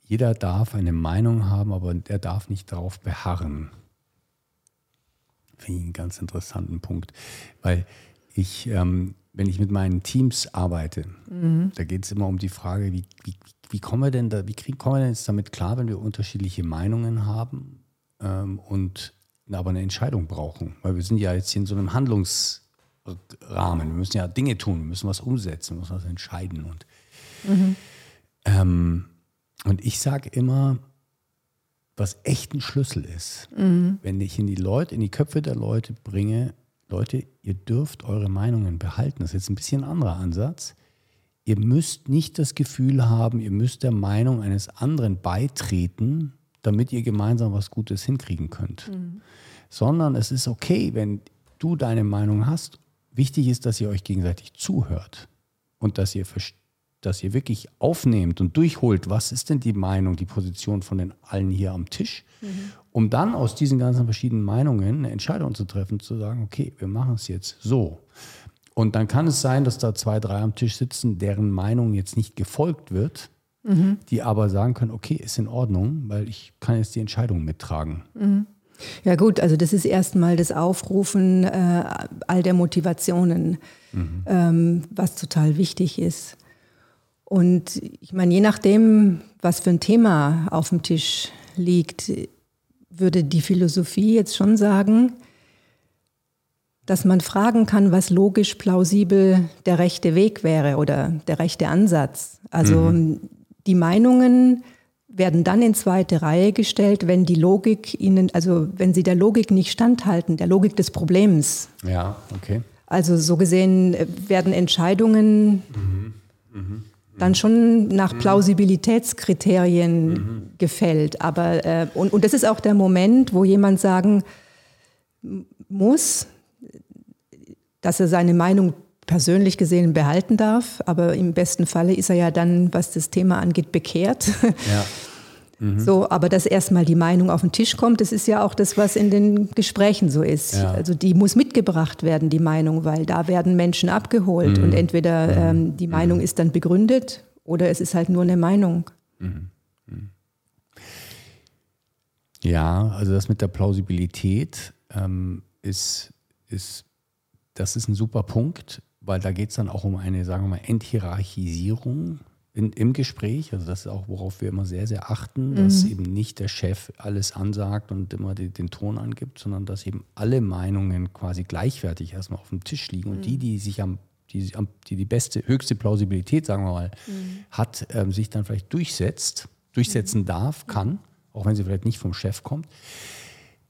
jeder darf eine Meinung haben, aber er darf nicht darauf beharren. Finde ich einen ganz interessanten Punkt, weil ich, ähm, wenn ich mit meinen Teams arbeite, mhm. da geht es immer um die Frage, wie, wie, wie kommen wir denn da, wie kriegen, kommen wir denn jetzt damit klar, wenn wir unterschiedliche Meinungen haben ähm, und aber eine Entscheidung brauchen. Weil wir sind ja jetzt hier in so einem Handlungsrahmen. Wir müssen ja Dinge tun, wir müssen was umsetzen, wir müssen was entscheiden. Und, mhm. ähm, und ich sage immer, was echt ein Schlüssel ist, mhm. wenn ich in die Leute, in die Köpfe der Leute bringe, Leute, ihr dürft eure Meinungen behalten. Das ist jetzt ein bisschen ein anderer Ansatz. Ihr müsst nicht das Gefühl haben, ihr müsst der Meinung eines anderen beitreten, damit ihr gemeinsam was Gutes hinkriegen könnt. Mhm. Sondern es ist okay, wenn du deine Meinung hast. Wichtig ist, dass ihr euch gegenseitig zuhört und dass ihr, dass ihr wirklich aufnehmt und durchholt, was ist denn die Meinung, die Position von den allen hier am Tisch, mhm. um dann aus diesen ganzen verschiedenen Meinungen eine Entscheidung zu treffen, zu sagen, okay, wir machen es jetzt so. Und dann kann es sein, dass da zwei, drei am Tisch sitzen, deren Meinung jetzt nicht gefolgt wird, mhm. die aber sagen können, okay, ist in Ordnung, weil ich kann jetzt die Entscheidung mittragen. Mhm. Ja gut, also das ist erstmal das Aufrufen äh, all der Motivationen, mhm. ähm, was total wichtig ist. Und ich meine, je nachdem, was für ein Thema auf dem Tisch liegt, würde die Philosophie jetzt schon sagen, dass man fragen kann, was logisch plausibel der rechte Weg wäre oder der rechte Ansatz. Also mhm die Meinungen werden dann in zweite Reihe gestellt, wenn die Logik ihnen, also wenn sie der Logik nicht standhalten, der Logik des Problems. Ja, okay. Also so gesehen werden Entscheidungen mhm. Mhm. Dann schon nach Plausibilitätskriterien mhm. gefällt. Aber äh, und, und das ist auch der Moment, wo jemand sagen muss, dass er seine Meinung persönlich gesehen behalten darf. Aber im besten Falle ist er ja dann, was das Thema angeht, bekehrt. Ja. Mhm. So, aber dass erstmal die Meinung auf den Tisch kommt, das ist ja auch das, was in den Gesprächen so ist. Ja. Also die muss mitgebracht werden, die Meinung, weil da werden Menschen abgeholt mhm. und entweder mhm. ähm, die Meinung mhm. ist dann begründet oder es ist halt nur eine Meinung. Mhm. Ja, also das mit der Plausibilität ähm, ist, ist, das ist ein super Punkt, weil da geht es dann auch um eine, sagen wir mal, Enthierarchisierung in, im Gespräch. Also das ist auch, worauf wir immer sehr, sehr achten, dass mhm. eben nicht der Chef alles ansagt und immer die, den Ton angibt, sondern dass eben alle Meinungen quasi gleichwertig erstmal auf dem Tisch liegen. Und mhm. die, die sich am die, die die beste, höchste Plausibilität, sagen wir mal, mhm. hat, ähm, sich dann vielleicht durchsetzt, durchsetzen mhm. darf, kann, auch wenn sie vielleicht nicht vom Chef kommt.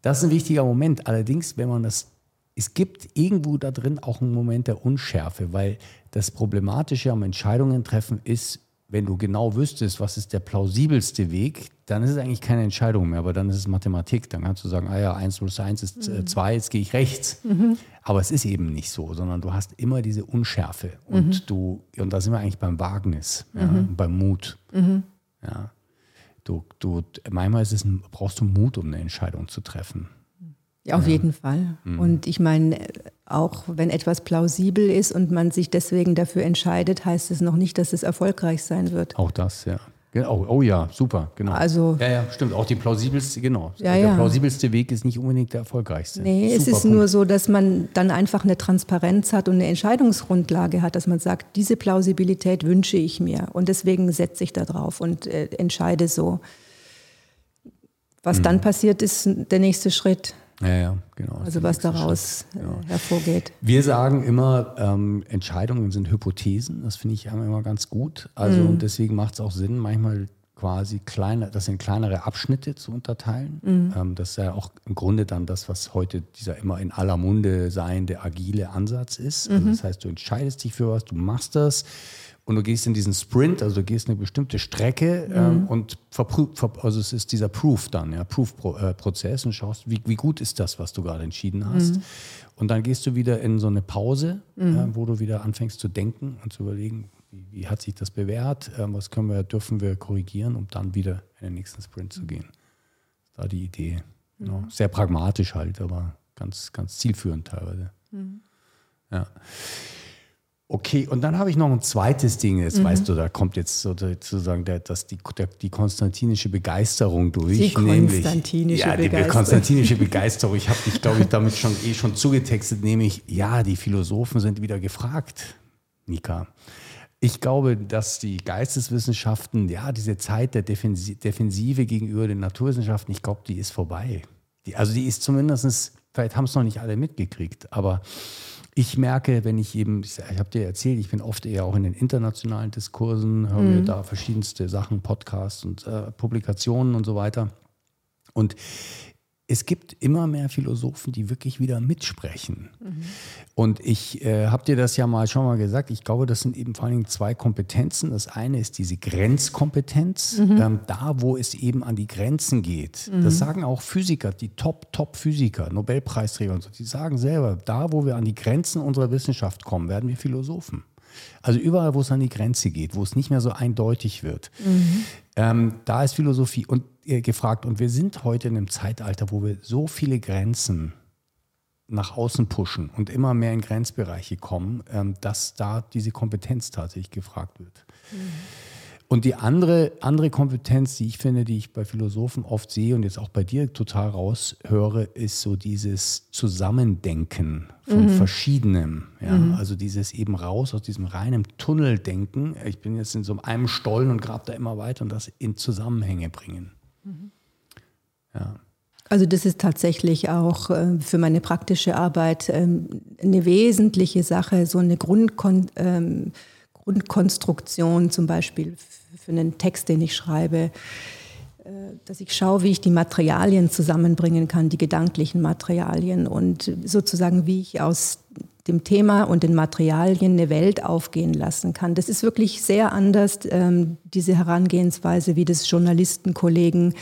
Das ist ein wichtiger Moment. Allerdings, wenn man das, es gibt irgendwo da drin auch einen Moment der Unschärfe, weil das Problematische am Entscheidungen treffen ist, wenn du genau wüsstest, was ist der plausibelste Weg, dann ist es eigentlich keine Entscheidung mehr, aber dann ist es Mathematik. Dann kannst du sagen, ah ja, 1 plus 1 ist 2, mhm. jetzt gehe ich rechts. Mhm. Aber es ist eben nicht so, sondern du hast immer diese Unschärfe. Und mhm. du, und da sind wir eigentlich beim Wagnis, ja, mhm. beim Mut. Mhm. Ja. Du, du, manchmal ist es brauchst du Mut, um eine Entscheidung zu treffen. Ja, auf ja. jeden Fall. Mhm. Und ich meine, auch wenn etwas plausibel ist und man sich deswegen dafür entscheidet, heißt es noch nicht, dass es erfolgreich sein wird. Auch das, ja. Oh, oh ja, super, genau. Also, ja, ja, stimmt. Auch die plausibelste, genau. Ja, der ja. plausibelste Weg ist nicht unbedingt der erfolgreichste. Nee, super es ist Punkt. nur so, dass man dann einfach eine Transparenz hat und eine Entscheidungsgrundlage hat, dass man sagt, diese Plausibilität wünsche ich mir und deswegen setze ich da drauf und äh, entscheide so. Was mhm. dann passiert, ist der nächste Schritt. Ja, ja, genau. Also was daraus genau. hervorgeht. Wir sagen immer, ähm, Entscheidungen sind Hypothesen. Das finde ich immer ganz gut. Also mhm. deswegen macht es auch Sinn, manchmal quasi kleiner, das in kleinere Abschnitte zu unterteilen. Mhm. Ähm, das ist ja auch im Grunde dann das, was heute dieser immer in aller Munde seiende agile Ansatz ist. Also mhm. das heißt, du entscheidest dich für was, du machst das und du gehst in diesen Sprint, also du gehst eine bestimmte Strecke mhm. ähm, und also es ist dieser Proof dann, ja, Proof-Prozess und schaust, wie, wie, gut ist das, was du gerade entschieden hast. Mhm. Und dann gehst du wieder in so eine Pause, mhm. äh, wo du wieder anfängst zu denken und zu überlegen, wie, wie hat sich das bewährt, äh, was können wir, dürfen wir korrigieren, um dann wieder in den nächsten Sprint zu gehen. Das war die Idee. Genau. Sehr pragmatisch halt, aber ganz, ganz zielführend teilweise. Mhm. Ja. Okay, und dann habe ich noch ein zweites Ding. Jetzt mhm. weißt du, da kommt jetzt sozusagen der, das, die, der, die konstantinische Begeisterung durch. Die konstantinische ja, die Begeisterung. konstantinische Begeisterung. Ich habe dich, glaube ich, damit schon eh schon zugetextet, nämlich, ja, die Philosophen sind wieder gefragt, Nika. Ich glaube, dass die Geisteswissenschaften, ja, diese Zeit der Defensive gegenüber den Naturwissenschaften, ich glaube, die ist vorbei. Die, also die ist zumindest, vielleicht haben es noch nicht alle mitgekriegt, aber ich merke, wenn ich eben, ich, ich habe dir erzählt, ich bin oft eher auch in den internationalen Diskursen, höre mhm. mir da verschiedenste Sachen, Podcasts und äh, Publikationen und so weiter. Und es gibt immer mehr Philosophen, die wirklich wieder mitsprechen. Mhm. Und ich äh, habe dir das ja mal schon mal gesagt. Ich glaube, das sind eben vor allem zwei Kompetenzen. Das eine ist diese Grenzkompetenz, mhm. ähm, da wo es eben an die Grenzen geht. Mhm. Das sagen auch Physiker, die Top-Top-Physiker, Nobelpreisträger und so. Die sagen selber, da wo wir an die Grenzen unserer Wissenschaft kommen, werden wir Philosophen. Also überall, wo es an die Grenze geht, wo es nicht mehr so eindeutig wird, mhm. ähm, da ist Philosophie und, äh, gefragt. Und wir sind heute in einem Zeitalter, wo wir so viele Grenzen nach außen pushen und immer mehr in Grenzbereiche kommen, ähm, dass da diese Kompetenz tatsächlich gefragt wird. Mhm. Und die andere, andere Kompetenz, die ich finde, die ich bei Philosophen oft sehe und jetzt auch bei dir total raushöre, ist so dieses Zusammendenken von mhm. Verschiedenem. Ja? Mhm. Also dieses eben raus aus diesem reinen Tunneldenken. Ich bin jetzt in so einem Stollen und grab da immer weiter und das in Zusammenhänge bringen. Mhm. Ja. Also das ist tatsächlich auch äh, für meine praktische Arbeit ähm, eine wesentliche Sache, so eine Grundkon ähm, Grundkonstruktion zum Beispiel für einen Text, den ich schreibe, äh, dass ich schaue, wie ich die Materialien zusammenbringen kann, die gedanklichen Materialien und sozusagen, wie ich aus dem Thema und den Materialien eine Welt aufgehen lassen kann. Das ist wirklich sehr anders, ähm, diese Herangehensweise, wie das Journalistenkollegen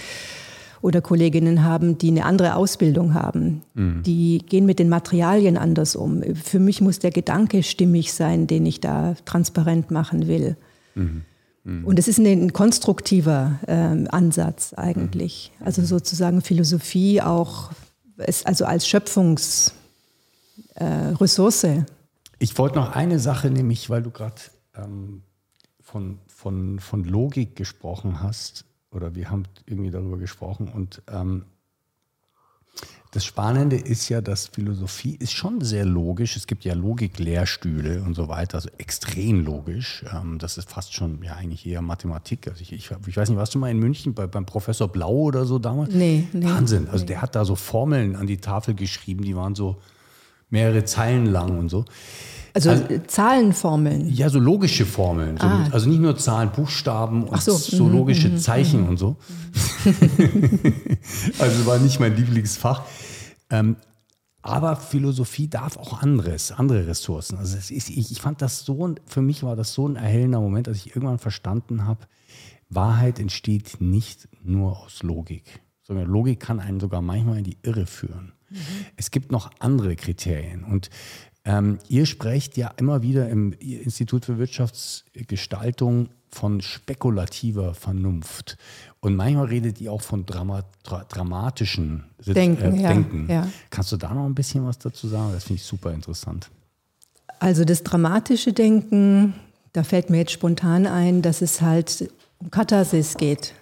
oder Kolleginnen haben, die eine andere Ausbildung haben. Mhm. Die gehen mit den Materialien anders um. Für mich muss der Gedanke stimmig sein, den ich da transparent machen will. Mhm. Und es ist ein, konstruktiver äh, Ansatz eigentlich. Also sozusagen Philosophie auch, es, also als Schöpfungsressource. Äh, ich wollte noch eine Sache, nämlich, weil du gerade ähm, von, von, von Logik gesprochen hast, oder wir haben irgendwie darüber gesprochen und ähm, das Spannende ist ja, dass Philosophie ist schon sehr logisch. Es gibt ja Logiklehrstühle und so weiter, also extrem logisch. Ähm, das ist fast schon ja eigentlich eher Mathematik. Also ich, ich, ich weiß nicht, warst du mal in München bei, beim Professor Blau oder so damals? Nee, nee. Wahnsinn. Also nee. der hat da so Formeln an die Tafel geschrieben, die waren so mehrere Zeilen lang und so. Also, also, Zahlenformeln? Ja, so logische Formeln. So ah. mit, also nicht nur Zahlen, Buchstaben und so. so, mhm, logische mhm. Zeichen mhm. und so. also war nicht mein Lieblingsfach. Ähm, aber Philosophie darf auch anderes, andere Ressourcen. Also ist, ich, ich fand das so, für mich war das so ein erhellender Moment, dass ich irgendwann verstanden habe, Wahrheit entsteht nicht nur aus Logik, sondern Logik kann einen sogar manchmal in die Irre führen. Mhm. Es gibt noch andere Kriterien. Und ähm, ihr sprecht ja immer wieder im Institut für Wirtschaftsgestaltung von spekulativer Vernunft. Und manchmal redet ihr auch von Drama, dra dramatischen Denken. Äh, Denken. Ja, ja. Kannst du da noch ein bisschen was dazu sagen? Das finde ich super interessant. Also das dramatische Denken, da fällt mir jetzt spontan ein, dass es halt um Katharsis geht.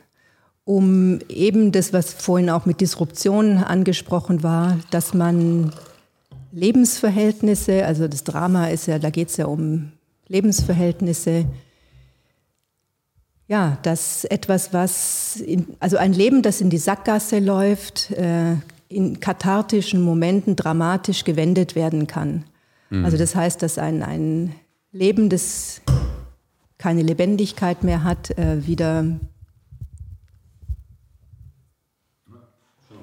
Um eben das, was vorhin auch mit Disruption angesprochen war, dass man Lebensverhältnisse, also das Drama ist ja, da geht es ja um Lebensverhältnisse. Ja, dass etwas, was, in, also ein Leben, das in die Sackgasse läuft, äh, in kathartischen Momenten dramatisch gewendet werden kann. Mhm. Also das heißt, dass ein, ein Leben, das keine Lebendigkeit mehr hat, äh, wieder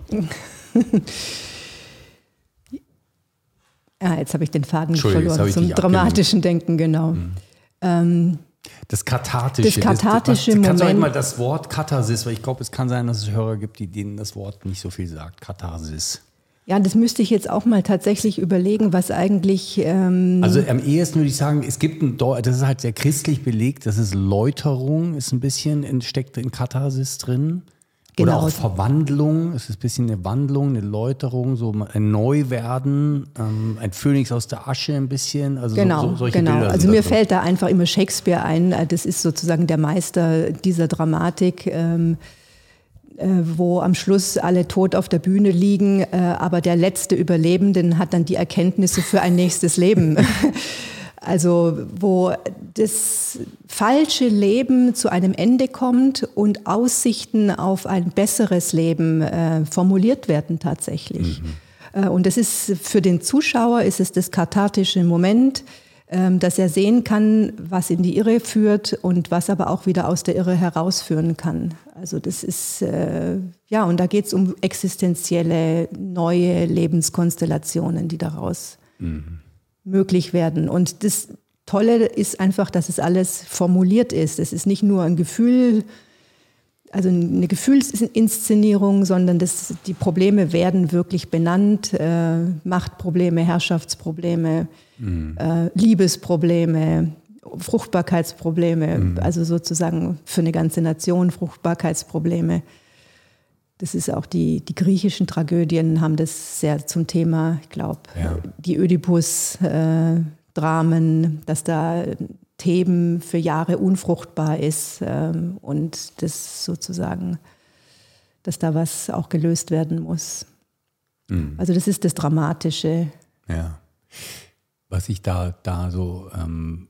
Ja, jetzt habe ich den Faden verloren zum dramatischen Denken, genau. Mhm. Ähm, das kathartische. Das kathartische das, was, Kannst du mal das Wort Katharsis, weil ich glaube, es kann sein, dass es Hörer gibt, die denen das Wort nicht so viel sagt. Katharsis. Ja, das müsste ich jetzt auch mal tatsächlich überlegen, was eigentlich. Ähm also am ehesten würde ich sagen, es gibt ein, das ist halt sehr christlich belegt, das ist Läuterung, ist ein bisschen, steckt in Katharsis drin. Genau. Oder auch Verwandlung, es ist ein bisschen eine Wandlung, eine Läuterung, so ein Neuwerden, ähm, ein Phönix aus der Asche ein bisschen. Also genau, so, so, solche genau. Bilder also mir fällt da einfach immer Shakespeare ein. Äh, das ist sozusagen der Meister dieser Dramatik. Ähm, äh, wo am Schluss alle tot auf der Bühne liegen, äh, aber der letzte Überlebende hat dann die Erkenntnisse für ein nächstes Leben. Also wo das falsche Leben zu einem Ende kommt und Aussichten auf ein besseres Leben äh, formuliert werden tatsächlich. Mhm. Äh, und das ist für den Zuschauer ist es das kathartische Moment, äh, dass er sehen kann, was in die Irre führt und was aber auch wieder aus der Irre herausführen kann. Also das ist äh, ja und da geht es um existenzielle neue Lebenskonstellationen, die daraus mhm möglich werden. Und das Tolle ist einfach, dass es alles formuliert ist. Es ist nicht nur ein Gefühl, also eine Gefühlsinszenierung, sondern das, die Probleme werden wirklich benannt. Äh, Machtprobleme, Herrschaftsprobleme, mhm. äh, Liebesprobleme, Fruchtbarkeitsprobleme, mhm. also sozusagen für eine ganze Nation Fruchtbarkeitsprobleme. Das ist auch die, die griechischen Tragödien haben das sehr zum Thema, ich glaube, ja. die Ödipus-Dramen, äh, dass da Theben für Jahre unfruchtbar ist ähm, und das sozusagen, dass da was auch gelöst werden muss. Mhm. Also das ist das Dramatische. Ja. Was ich da, da so ähm,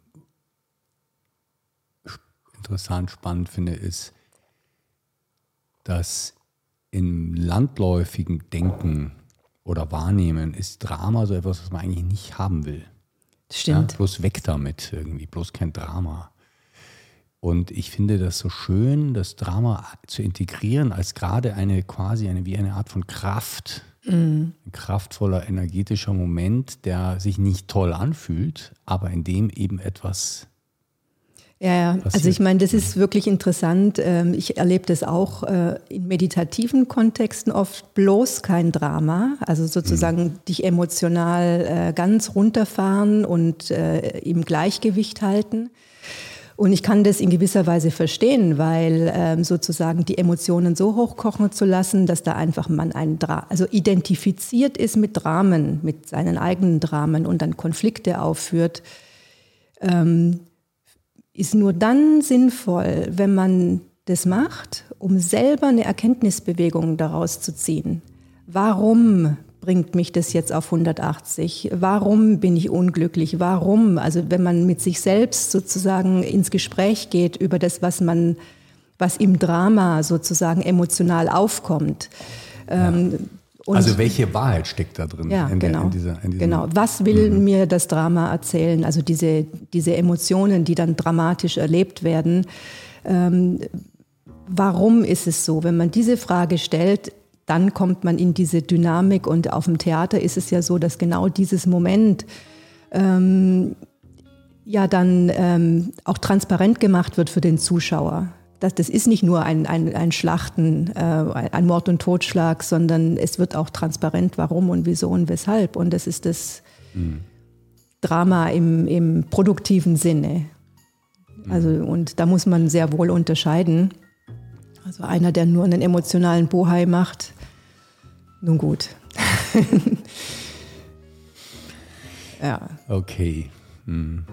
interessant, spannend finde, ist, dass im landläufigen Denken oder Wahrnehmen ist Drama so etwas, was man eigentlich nicht haben will. Stimmt. Ja, bloß weg damit irgendwie, bloß kein Drama. Und ich finde das so schön, das Drama zu integrieren als gerade eine quasi eine wie eine Art von Kraft. Mhm. Ein kraftvoller, energetischer Moment, der sich nicht toll anfühlt, aber in dem eben etwas ja, ja. also ich meine, das ist wirklich interessant. Ähm, ich erlebe das auch äh, in meditativen Kontexten oft bloß kein Drama, also sozusagen mhm. dich emotional äh, ganz runterfahren und äh, im Gleichgewicht halten. Und ich kann das in gewisser Weise verstehen, weil ähm, sozusagen die Emotionen so hochkochen zu lassen, dass da einfach man ein Dra also identifiziert ist mit Dramen, mit seinen eigenen Dramen und dann Konflikte aufführt, ähm, ist nur dann sinnvoll, wenn man das macht, um selber eine Erkenntnisbewegung daraus zu ziehen. Warum bringt mich das jetzt auf 180? Warum bin ich unglücklich? Warum? Also wenn man mit sich selbst sozusagen ins Gespräch geht über das, was man, was im Drama sozusagen emotional aufkommt. Ja. Ähm, also welche Wahrheit steckt da drin? Ja, in genau. Der, in dieser, in genau. Was will mhm. mir das Drama erzählen? Also diese, diese Emotionen, die dann dramatisch erlebt werden. Ähm, warum ist es so? Wenn man diese Frage stellt, dann kommt man in diese Dynamik und auf dem Theater ist es ja so, dass genau dieses Moment ähm, ja dann ähm, auch transparent gemacht wird für den Zuschauer. Das, das ist nicht nur ein, ein, ein Schlachten, äh, ein Mord und Totschlag, sondern es wird auch transparent, warum und wieso und weshalb. Und das ist das mhm. Drama im, im produktiven Sinne. Also, und da muss man sehr wohl unterscheiden. Also einer, der nur einen emotionalen Bohai macht, nun gut. ja. Okay. Hm.